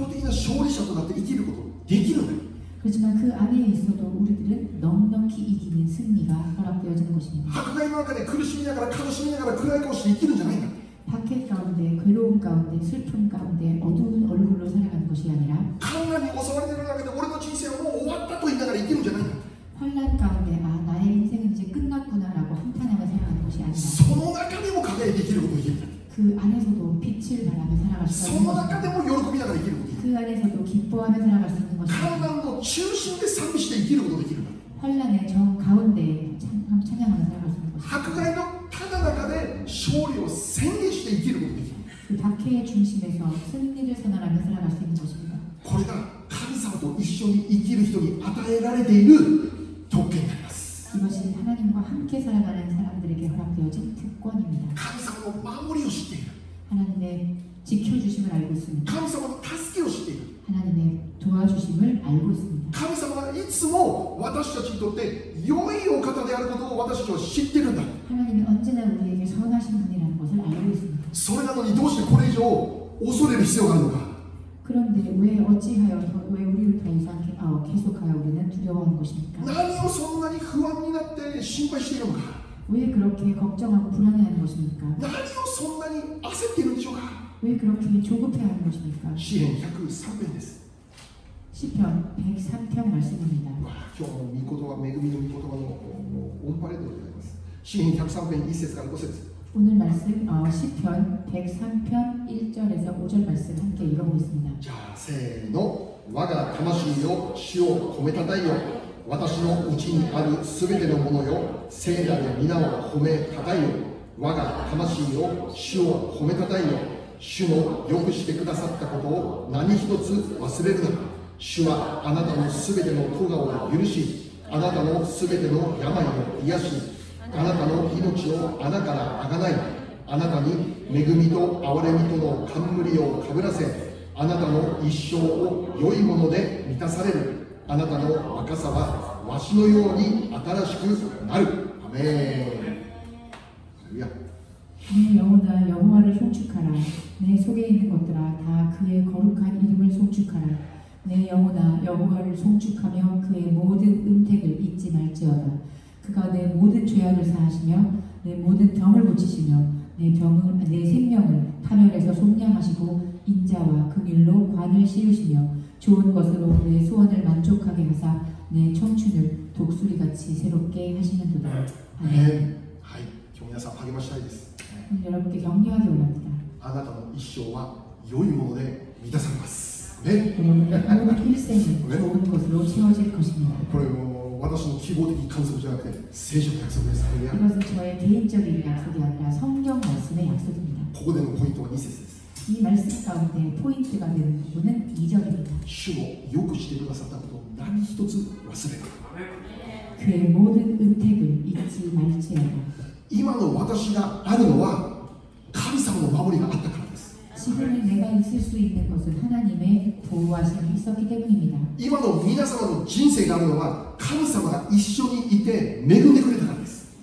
勝利者となって生きることできるんだ 그렇지만 그 안에 있어도 우리들은 넉넉히 이기는 승리가 허락되어지는 것입니다. 迫害の中で苦しみながら悲しみながら暗い顔して生きるんじゃないんだ 박해 가운데 괴로움 가운데 슬픔 가운데 어두운 얼굴로 살아가는 것이 아니라 困難に襲われている中で俺の人生はもう終わったと言いながら生きるんじゃないんだ 환란 가운데 아 나의 인생은 이제 끝났구나라고 한탄하며 살아가는 것이 아니라 その中でも輝いて生きることができるんだ 그 안에서도 빛을 발하며 살아갈 수 そ 있는 の中 것입니다. でも喜びながら生きることができる 그 안에서도 기뻐하며 살아갈 수 있는 困 것입니다. 難の中心で賛美して生きることができるんだ 환란의 정 가운데 찬- 찬양하며 살아갈 수 있는 것입니다. 迫害のただ中で勝利を宣言して生きることができる 그 박해의 중심에서 승리를 선언하며 살아갈 수 있는 것입니다. これが神様と一緒に生きる人に与えられている特権になります 이것이 하나님과 함께 살아가는 사람들에게 허락되어진 특권입니다. 神様の守りを知っている 하나님의 지켜주심을 알고 있습니다. 神様の助けを知っている 하나님의 도와주심을 알고 있습니다. 神様がいつも私たちにとって良いお方であることを私たちは知っているんだ 하나님은 언제나 우리에게 선하신 분이라는 것을 알고 있습니다. それなのにどうしてこれ以上恐れる必要があるのか 그런데 왜 어찌하여 더- 왜 우리를 더 이상 계- 어, 계속하여 우리는 두려워하는 것입니까? 何をそんなに不安になって心配しているのか 왜 그렇게 걱정하고 불안해하는 것입니까? 何をそんなに焦っているんでしょうか 왜 그렇게 조급해하는 것입니까? 詩篇103編です 시편 103편 말씀입니다. わあ今日の御言葉恵みの御言葉のもうオンパレードでございます詩篇103編1節から5節 오늘 말씀 어, 시편 103편 1절에서 5절 말씀 함께 읽어보겠습니다. じゃあせーの我が魂よ主を褒めたたえよ私のうちにあるすべてのものよ聖なる皆を褒めたたえよ我が魂よ主を褒めたたえよ 主のよくしてくださったことを何一つ忘れるな主はあなたのすべての咎を許しあなたのすべての病を癒しあなたの命を穴からあがない。あなたに恵みと憐れみとの冠をかぶらせあなたの一生を良いもので満たされる。あなたの若さはわしのように新しくなる。アメン。 내 영혼아 여호와를 송축하라 내 속에 있는 것들아 다 그의 거룩한 이름을 송축하라 내 영혼아 여호와를 송축하며 그의 모든 은택을 잊지 말지어다 그가 내 모든 죄악을 사하시며 내 모든 병을 고치시며 내 병을 내 생명을 파멸에서 속량하시고 인자와 긍휼로 관을 씌우시며 좋은 것으로 내 소원을 만족하게 하사 내 청춘을 독수리같이 새롭게 하시는도다 アメ 아멘 ンはい今日皆さん励ましたいです 오늘 여러분께 격려하기 원합니다 あなたの一生は良いもので満たされますアメン 여러분의 모든 일생은 좋은 것으로 채워질 것입니다. これも私の希望的観測じゃなくて聖書の約束ですハレルヤ 이것은 저의 개인적인 약속이 아니라 성경 말씀의 약속입니다. ここでのポイントは2節です 이 말씀 가운데 포인트가 되는 부분은 2절입니다. 主のよくしてくださったことを何一つ忘れない 그의 모든 은택을 잊지 말지어다. 今の私があるのは神様の守りがあったからです。今の皆様の人生があるのは神様が一緒にいて恵んでくれたからです。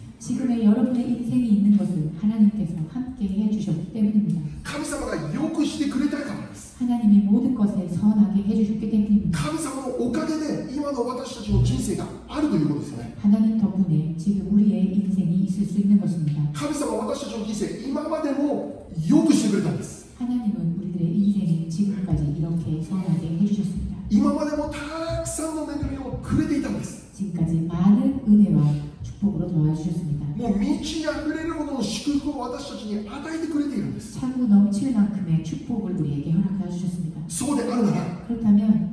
神様がよくしてくれたから 하나님이 모든 것에 선하게 해주셨기 때문입니다. 神様のおかげで今の私たちの人生があるということですよね 하나님 덕분에 지금 우리의 인생이 있을 수 있는 것입니다. 神様は私たちの人生今までもよくしてくれたんです 하나님은 우리들의 인생을 지금까지 이렇게 선하게 해주셨습니다. 今までもたくさんの恵みをくれていたんです 지금까지 많은 은혜와 もう満ち溢れるほどの祝福を私たちに与えてくれているんです。そうであるなら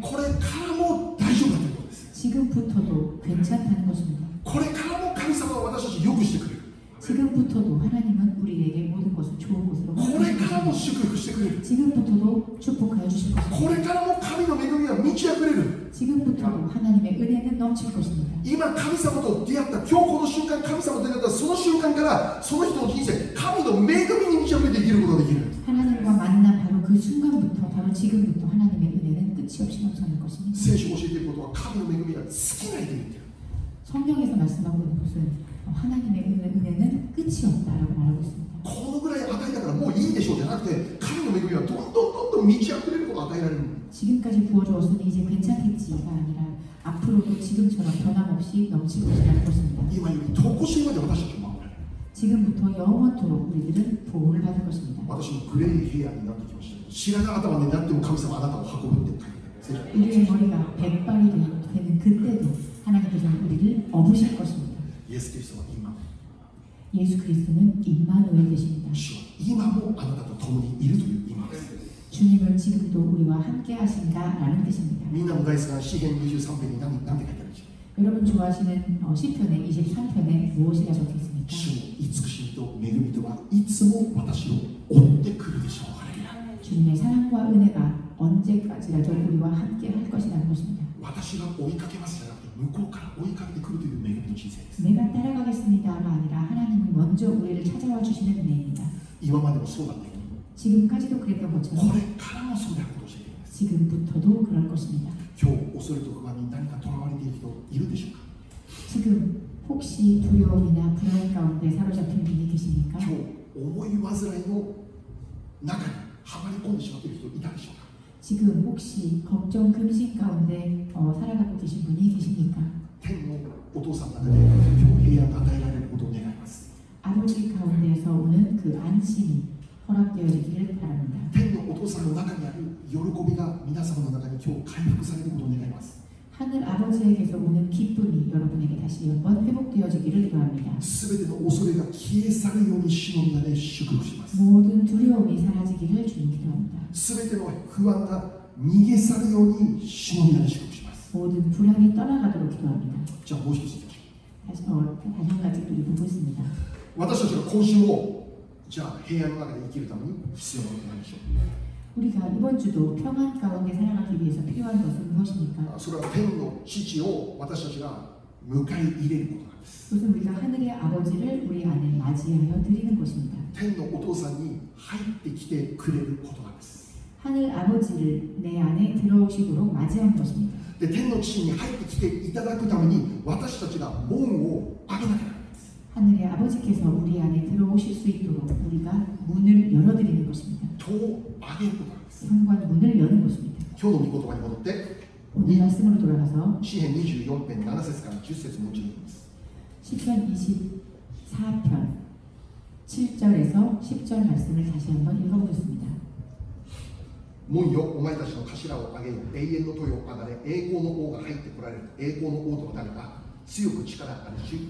これからも大丈夫だということです。これからも神様は私たちよくしてくれる。 지금부터도 하나님은 우리에게 모든 것을 좋은 것으로 これからも 허락해 祝福してくれる 지금부터도 축복하여 주실 것입니다. これからも神の恵みは満ち溢れる 지금부터도 하나님의 은혜는 넘칠 것입니다. 今神様と出会った今日この瞬間神様と出会ったその瞬間からその人の人生神の恵みに満ち溢れて生きることができる 하나님과 만난 바로 그 순간부터 바로 지금부터 하나님의 은혜는 끝이 없이 넘쳐나는 것입니다. 聖書を教えていることは神の恵みが尽きないと言っている 성경에서 말씀하고 있는 것은 하나님의 은혜, 은혜는 끝이 없다라고 말하고 있습니다. このぐらい与えたからもういいでしょうじゃなくて神の恵みはどんどんどんどん満ち溢れることを与えられる 지금까지 부어주었으니 이제 괜찮겠지가 아니라 앞으로도 지금처럼 변함없이 넘칠 것이라는 것입니다. 今よりとこしえまで私たちを守られる 지금부터 영원토록 우리들은 보호를 받을 것입니다. 私もグレーヘアになってきました白髪頭になっても神様あなたを運ぶって書いてある聖書 우리의 머리가 백발이 되는 그때도 하나님께서는 우리를 업으실 것입니다. 예수 그리스도와 임함. 예수 그리스도는 임마누엘 되십니다. 주와 임하고 아나다도 더문이 이르도록 임하세 주님은 지금도 우리와 함께 하신다라는 뜻입니다. 미남가에서 시편 23편이 남게 되죠. 여러분 좋아하시는 어, 시편의 23편에 무엇이라 적혀 있습니까? 주이츠시도 메구미도와 이츠모 와타시로 온데 그르시오 주님의 사랑과 은혜가 언제까지라도 우리와 함께 할 것이라는 것입니다. 와타시가 오이카케마스 向こうから追いかけてくるという恵みの人生です。 내가 따라가겠습니다가 아니라 하나님이 먼저 우리를 찾아와 주시는 은혜입니다. 今までもそうだったように、 지금까지도 그랬던 こ 것처럼 れからもそうであることを教えています。 지금부터도 그럴 것입니다. 今日、恐れと不安に何かとらわれている人いるでしょうか 지금 혹시 두려움이나 불안 가운데 사로잡힌 분이 계십니까? 今日、思い煩いの中にはまり込んでしまっている人いたでしょうか う。 지금 혹시 걱정 근심 가운데 어, 살아가고 계신 분이 계십니까? 天のお父さんの中で今日平安が与えられることを願います。 아버지 가운데에서 오는 그 안심이 허락되어지기를 바랍니다. 天のお父さんの中にある喜びが皆様の中に今日回復されることを願います。 하늘 아버지에게서 오는 기쁨이 여러분에게 다시 한번 회복되어지기를 기도합니다. すべての恐れが消え去るように主の皆で祝福します。 모든 두려움이 사라지기를 주님 기도합니다. すべての不安が逃げ去るように主の皆で祝福します。 모든 불안이 떠나가도록 기도합니다. じゃあもう一ついきましょ 다시 어, 다시 한 가지 우리 보고 있습니다. う。私たちが今週もじゃあ平安の中で生きるために必要なことなんでしょ 우리가 이번 주도 평안 가운데 살아가기 위해서 필요한 것은 무엇입니까? う。それは天の父を私たちが迎え入れることなんです。 그것은 우리가 하늘의 아버지를 우리 안에 맞이하여 드리는 것입니다. 天のお父さんに入ってきてくれることなんです。 하늘 아버지를 내 안에 들어오시도록 맞이하는 것입니다. で、天の父に入ってきていただくために私たちが門を開けなきゃならないんです。 하늘의 아버지께서 우리 안에 들어오실 수 있도록 우리가 문을 열어드리는 것입니다. 戸を開げることなんです。 현관 문을 여는 것입니다. 今日の御言葉に戻って、 오늘 말씀으로 돌아가서 詩編24編7節から10節のうちにいきます。 시편 24편 7절에서 10절 말씀을 다시 한번 읽어보겠습니다. 門よ、お前たちの頭を上げよ、永遠の豊を上がれ、栄光の王が入ってこられる。栄光の王とは誰か、強く力あるし、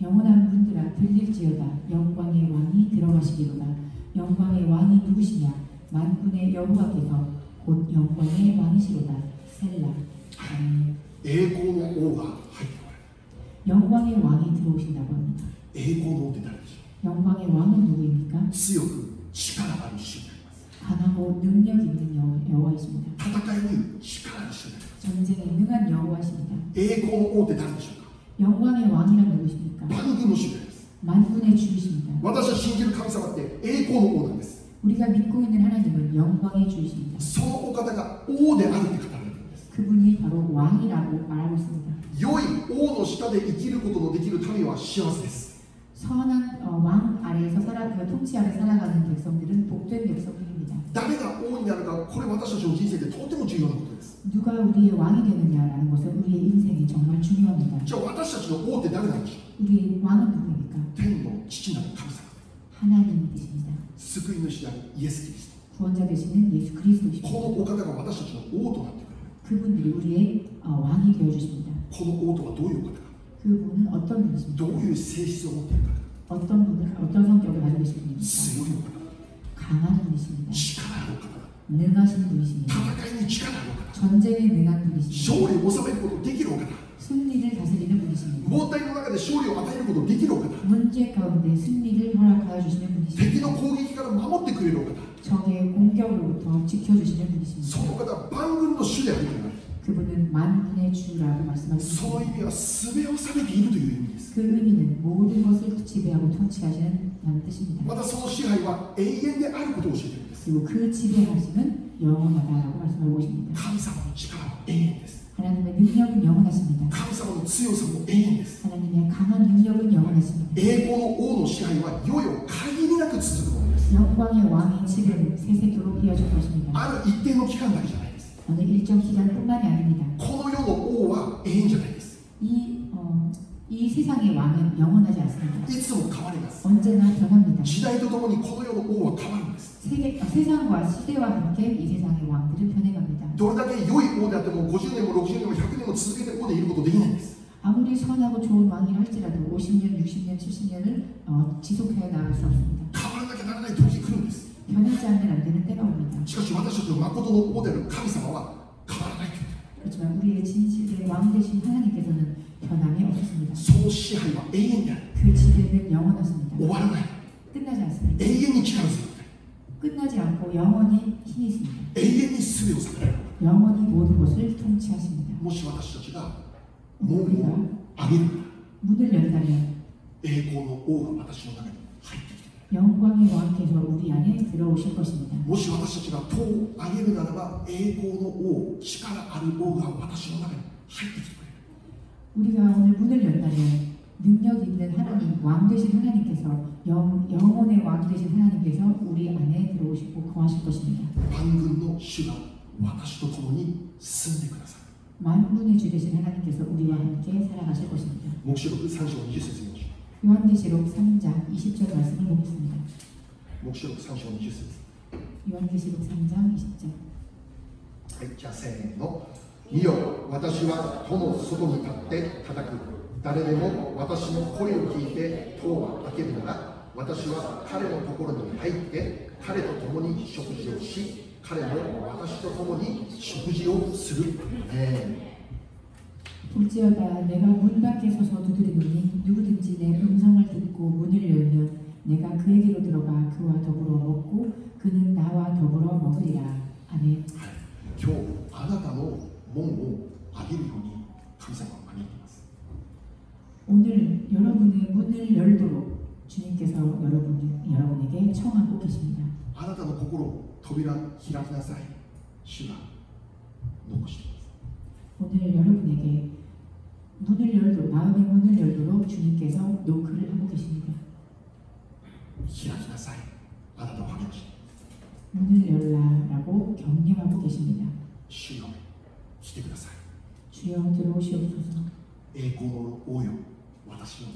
영원한 분들아 들릴지어다. 영광의 왕이 들어가시기로다. 영광의 왕이 누구시냐? 만군의 여호와께서 곧 영광의 왕이시로다. 셀라. 아멘. 영광의 왕이 들어오신다고 합니다. 영광의 왕은 누구입니까? 강하고 능력 있는 여호와이십니다. 전쟁에 능한 여호와십니다. 栄光の王って誰でしょうか 영광의 왕이란 누구십니까? 万軍の主です。 만군의 주이십니다. 私は信じる神様って栄光の王なんです。 우리가 믿고 있는 하나님은 영광의 주이십니다. そのお方が王であるって語られてるんです。 그분이 바로 왕이라고 말하고 있습니다. 良い王の下で生きることのできる民は幸せです。 선한 어, 왕 아래에서 살아 그 통치 아래 살아가는 백성들은 복된 백성들입니다. 誰が王になるか、これ私たちの人生でとても重要なことです。 누가 우리의 왕이 되느냐라는 것은 우리의 인생이 정말 중요합니다. 우리의 왕은 누구입니까? 하나님이십니다. 구원자 되시는 예수 그리스도십니다. 그분들이 우리의 어, 왕이 되어 주십니다. 그분은 어떤 분이십니까? 어떤 분은 어떤 성격을 가지고 계십니까? 강한 분이십니다. 능하신 분이십니 다. 전쟁에 능하신 분이십니 다. 승리를 다스리는 분이십니 다. 문제 가운데 승리를 허락하여 주시는 분이십니 다. 적의 공격으로부터 지켜주시는 분이십니 다. 그분은 만군의 주라고 말씀하셨습니 다. 그 의미는 모든 것을 지배하고 통치하시는 뜻입니 다. またその支配は永遠であることを教えているんです。 그리고 그 지배하심은 영원하다라고 말씀하고 계십니다. 神様の力は永遠です。 하나님의 능력은 영원하십니다. 神様の強さも永遠です。 하나님의 강한 능력은 영원하십니다. 栄光の王の支配は世々限りなく続くものです。 영광의 왕의 지배는 세세토록 이어질 것입니다. ある一定の期間だけじゃないです。 어느 일정 기간뿐만이 아닙니다. この世の王は永遠じゃないです。 이, 어, 이 세상의 왕은 영원하지 않습니다. いつも変わります。 언제나 변합니다. 時代とともにこの世の王は変わるんです。 세계, 어, 세상과 시대와 함께 이 세상의 왕들은 변해갑니다. どれだけ良い王であっても50年も60年も100年も続けて王でいることできないんです。 아무리 선하고 좋은 왕이라 할지라도 50년, 60년, 70년을 어, 지속해 나갈 수 없습니다. 変わらなきゃならない時来るんです。 변하지 않으면 안 되는 때가 옵니다. しかし私たちの誠の王である神様は変わらないという。 그렇지만 우리의 진실의 왕 되신 하나님께서는 변함이 없습니다. 소시하여 애인이야. 그 지배는 영원하십니다. 오하는 거야. 끝나지 않습니다. 애인이 지켜서 끝나지 않고 영원히 힘이 있습니다. 애인이 스웨오 영원히 모든 것을 통치하십니다. 모시와다시가 우리가 아니다. 문을 연다면 에고노 오가 와다시노 영광의 왕께서 우리 안에 들어오실 것입니다. 모시 와다시가 토 아게르 나라가 에고노 오 시카라 아르 오가 와다시노 나가 하이트 우리가 오늘 문을 연다면 능력 있는 하나님, 왕 되신 하나님께서 영, 영혼의 왕 되신 하나님께서 우리 안에 들어오시고 거하실 것입니다. 万軍の主が私と共に住んでください。 만군의 주 되신 하나님께서 우리와 함께 살아가실 것입니다. 黙示録3章20節見ましょ 요한계시록 3장 20절 말씀을 보겠습니다. う。黙示録3章20節 요한계시록 3장 20절. はい、じゃあせーの。 見よ、私は戸の外に立って叩く。誰でも私の声を聞いて戸を開けるなら、私は彼のところに入って、彼と共に食事をし、彼も私と共に食事をする。ね 볼지어다 내가 문 밖에 서서 두드리노니 누구든지 내 음성을 듣고 문을 열면 내가 그에게로 들어가 그와 더불어 먹고 그는 나와 더불어 먹으리라. 아멘. 今日、あなたの 門を開けるように神様は招いています。 오늘 여러분의 문을 열도록 주님께서 여러분, 여러분에게 청하고 계십니다. あなたの心、扉開きなさい。主が残しています。 오늘 여러분에게 문을 열도록 마음의 문을 열도록 주님께서 노크를 하고 계십니다. 開きなさい。あなたを励まして。 문을 열라라고 격려하고 계십니다. 主よ、 来てください。 주여 들어오시옵소서. 栄光の王よ、私を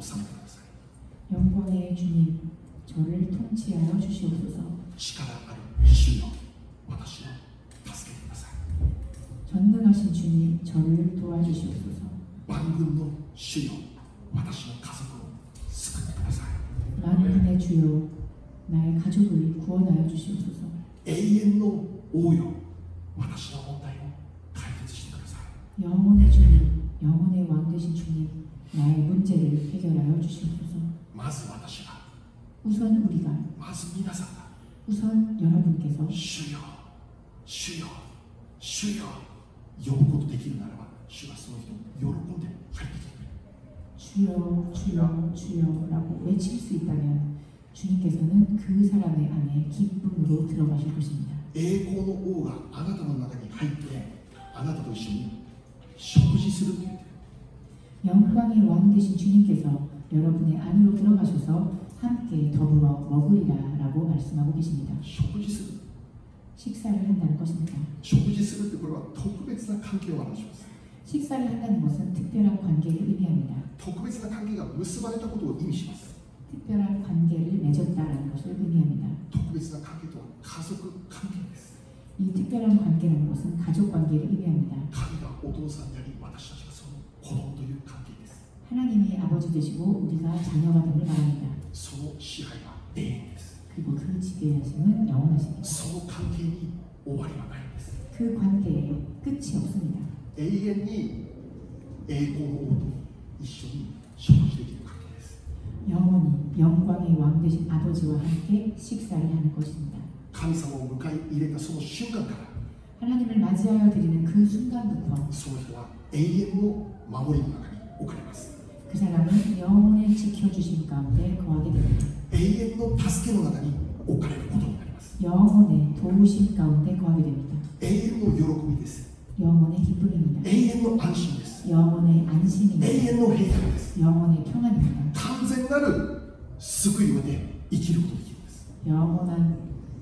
治めてください。 영광의 주님, 저를 통치하여 주시옵소서. 力ある主よ、私を助けてください。 전능하신 주님, 저를 도와주시옵소서. 万軍の主よ、私の家族を救ってください。 만군의 주여, 나의 가족을 구원하여 주시옵소서. 永遠の王よ、私の 영혼의 주님, 영혼의 왕 되신 주님, 나의 문제를 해결하여 주시옵소서. まず私が、 우선 우리가, まず皆さんが、 우선 여러분께서 主よ主よ主よ呼ぶことできるならば主はその人を喜んで入ってきてくれる 주여 주여 주여라고 외칠 수 있다면 주님께서는 그 사람의 안에 기쁨으로 들어가실 것입니다. 栄光の王があなたの中に入ってあなたと一緒に 쇼지스럽게 영광의 왕 되신 주님께서 여러분의 안으로 들어가셔서 함께 더불어 먹으리라라고 말씀하고 계십니다. 식사를 한다는 것입니다. 식사를 한다는 것은 특별한 관계를 의미합니다. 특별한 관계를 맺었다는 것을 의미합니다. 토크백스나 관계도 가서 관계 이 특별한 관계라는 것은 가족 관계를 의미합니다. 하나님이 아버지 되시고 우리가 자녀가 됨을 말합니다. 그리고 그 지배하심은 영원하십니다. 그 관계에 끝이 없습니다. 영원히 영광의 왕 되신 아버지와 함께 식사를 하는 것입니다. 神様を迎え入れたその瞬間から 하나님을 맞이하여 드리는 그 순간부터 その人は永遠の守りの中に置かれます 그 사람은 영원의 지켜주심 가운데 거하게 됩니다. 永遠の助けの中に置かれることになります 영원의 도우심 가운데 거하게 됩니다. 永遠の喜びです 영원의 기쁨입니다. 永遠の安心です 영원의 永 안심입니다. 遠の平安です 영원의 평안입니다. 完全なる救いを得て生きることができるんです 영원한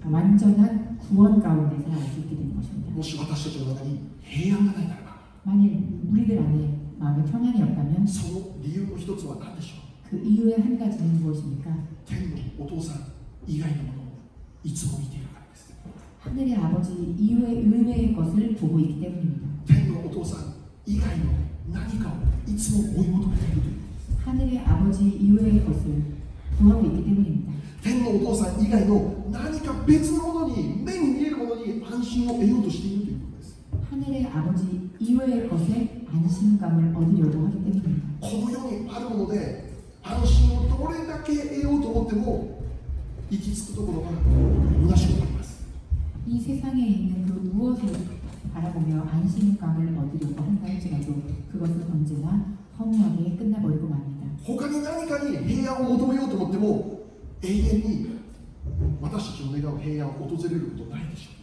완전한 구원 가운데 살아갈 수 있게 되는 것입니다. もし私たちの中に平安がないならば 만일 우리들 안에 마음에 평안이 없다면 その理由の一つは何でしょう 그 이유의 한 가지는 무엇입니까? 天のお父さん以外のものをいつも見ているからです 하늘의 아버지 이외의 의외의 것을 보고 있기 때문입니다. 天のお父さん以外の何かをいつも追い求めているという 하늘의 아버지 이외의 것을 구하고 있기 때문입니다. 天のお父さん以外の何か別のものに目に見えるものに安心を得ようとしているということです 하늘의 아버지 이외의 것에 안심감을 얻으려고 하기 때문입니다. この世にあるもので安心をどれだけ得ようと思っても行き着くところが虚しくなります 이 세상에 있는 그 무엇을 바라보며 안심감을 얻으려고 한다 할지라도 그것은 언제나 허무하게 끝나버리고 맙니다. 他に何かに平安を求めようと思っても 永遠に私たちの願う平安を訪れることないでしょう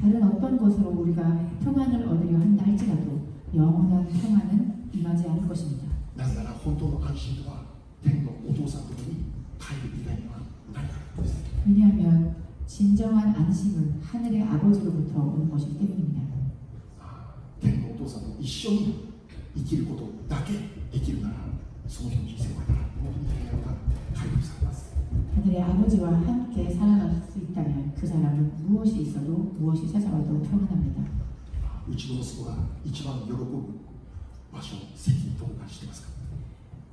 다른 어떤 것으로 우리가 평안을 얻으려 한다 할지라도 영원한 평안은 임하지 않을 것입니다. なぜなら本当の安心とは天のお父さんのところに帰る以外にはないからです 왜냐하면 진정한 안심은 하늘의 아버지로부터 오는 것이기 때문입니다. あー天のお父さんと一緒に生きることだけできるならその人の人生は本当に平安が回復されます 하늘의 아버지와 함께 살아갈 수 있다면 그 사람은 무엇이 있어도 무엇이 찾아와도 평안합니다. うちの息子が一番喜ぶ場所席どこか知ってますか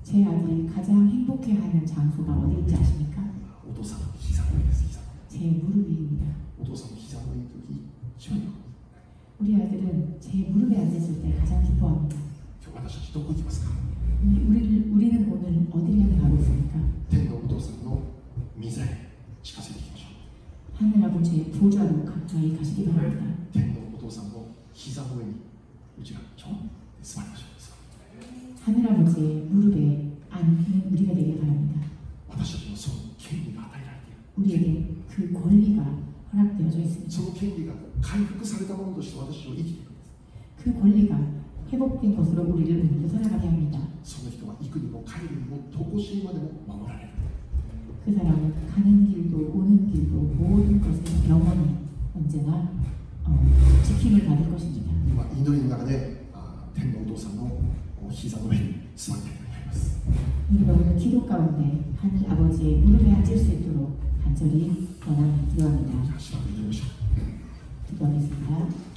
제 아들이 가장 행복해하는 장소가 어디인지 아십니까? お父さんの膝の上です膝の 제 무릎 위입니다. 上お父さんの膝の上にいる時一番喜ぶ 우리 아들은 제 무릎에 앉았을 때 가장 기뻐합니다. 今日私たちどこ行きますか 우리, 우리를, 우리는 오늘 어디를 향해 가고 있습니까? 天のお父さんの 御座へ近づいていきましょう 하늘 아버지의 보좌로 가까이 가시기 바랍니다. 天のお父さんの膝の上にうちがちょんって座りましょう座る 하늘 아버지의 무릎에 앉는 우리가 되길 바랍니다. 私たちのその権利が与えられている 우리에게 그 권리가 허락되어져 있습니다. その権利が回復されたものとして私を生きているんです 그 권리가 회복된 것으로 우리를 오늘도 살아가게 합니다. その人は行くにも帰るにも常しいまでも守られる 그 사람은 가는 길도 오는 길도 모든 것을 영원히 언제나 어, 지킴을 받을 것입니다. 今祈りの中であ天のお父さんのお膝の上に座りたいと思います 우리가 오늘 기도 가운데 하늘 아버지의 무릎에 앉을 수 있도록 간절히 원하는 기도합니다. じゃあしばらく祈りましょう 기도하겠습니다.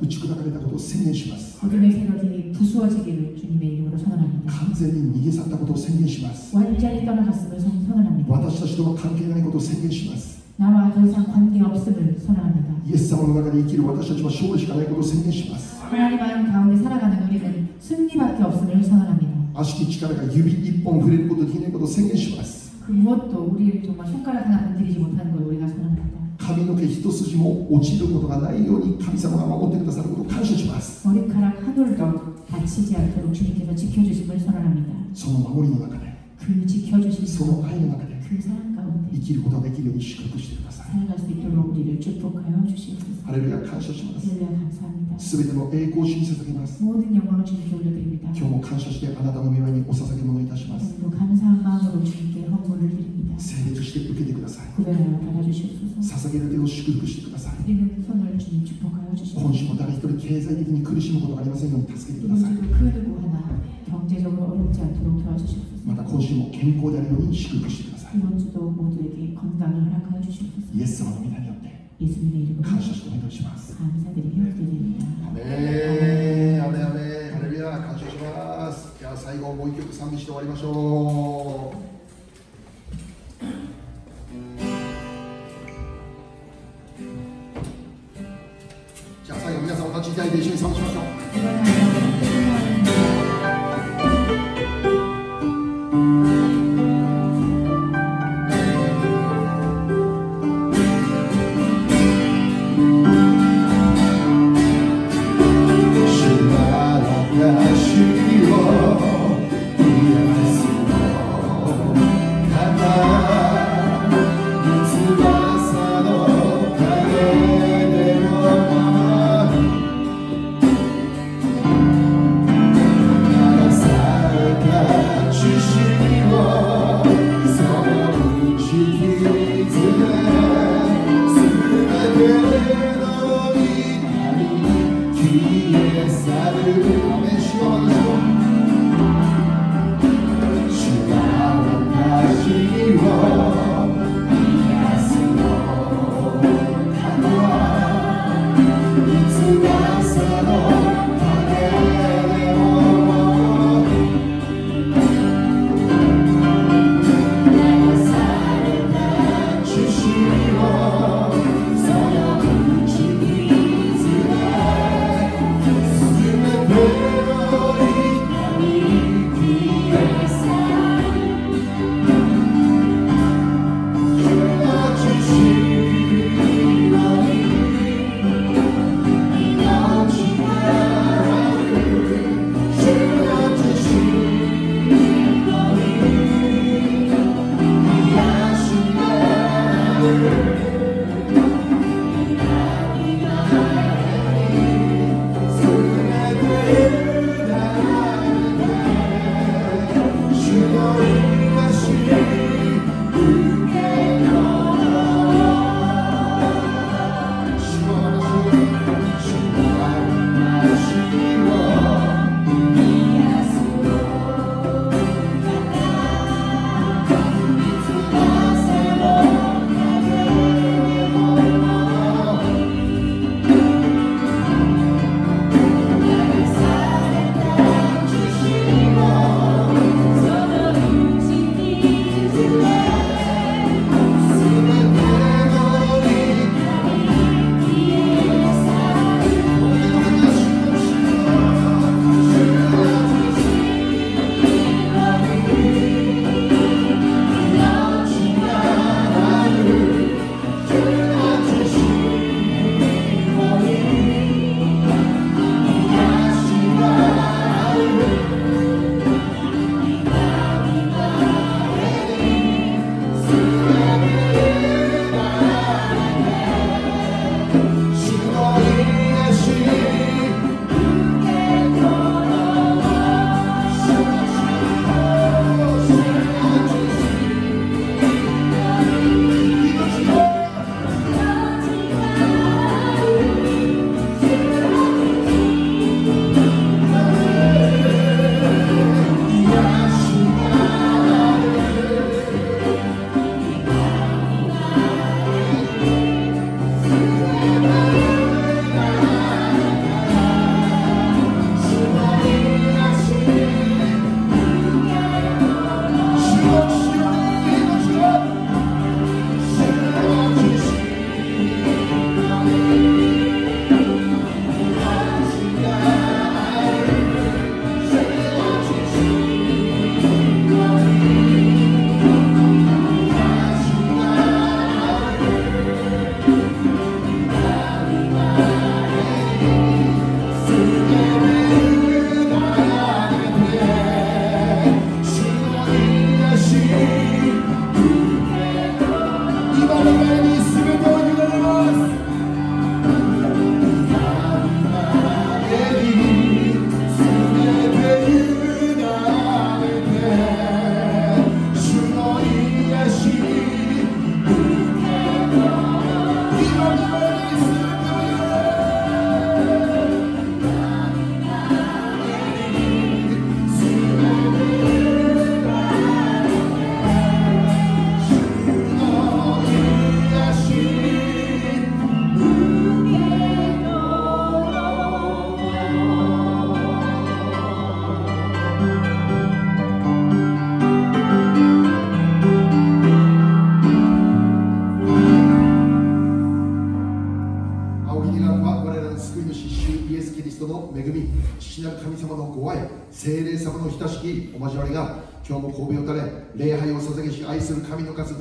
打ち砕かれたことを宣言します 어둠의 세력이 부수어지기를 주님의 이름으로 선언합니다. 完全に逃げ去ったことを宣言します 완전히 떠나갔음을 선- 선언합니다. 私たちとは関係ないことを宣言します 나와 더 이상 관계 없음을 선언합니다. イエス様の中で生きる私たちは勝利しかないことを宣言します 하나님 안 가운데 살아가는 우리는 승리밖에 없음을 선언합니다. 悪しき力が指一本触れることできないことを宣言します 그 무엇도 우리를 정말 손가락 하나 건드리지 못하는 걸 우리가 선언합니다. 髪の毛一筋も落ちることがないように神様が守ってくださることを感謝します。その守りの中でその愛の中で生きることができるように祝福してください。ハレルヤ感謝しますすべての栄光を信じ捧げます今日も感謝してあなたの御前にお捧げ物いたします洗礼して受けてください。捧げる。手を祝福してください。今週も誰一人経済的に苦しむことがありませんように助けてください。また今週も健康であるように祝福してください。イエス様の皆によって。感謝してお願いします。アメン。アメン。アメン。レルヤ感謝しますじゃあ最後もう一曲賛美して終わりましょうさんお立ちいただいて一緒に賛美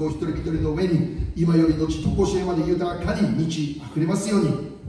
お一人一人の上に今より後とこしえまで豊かに満ち溢れますように。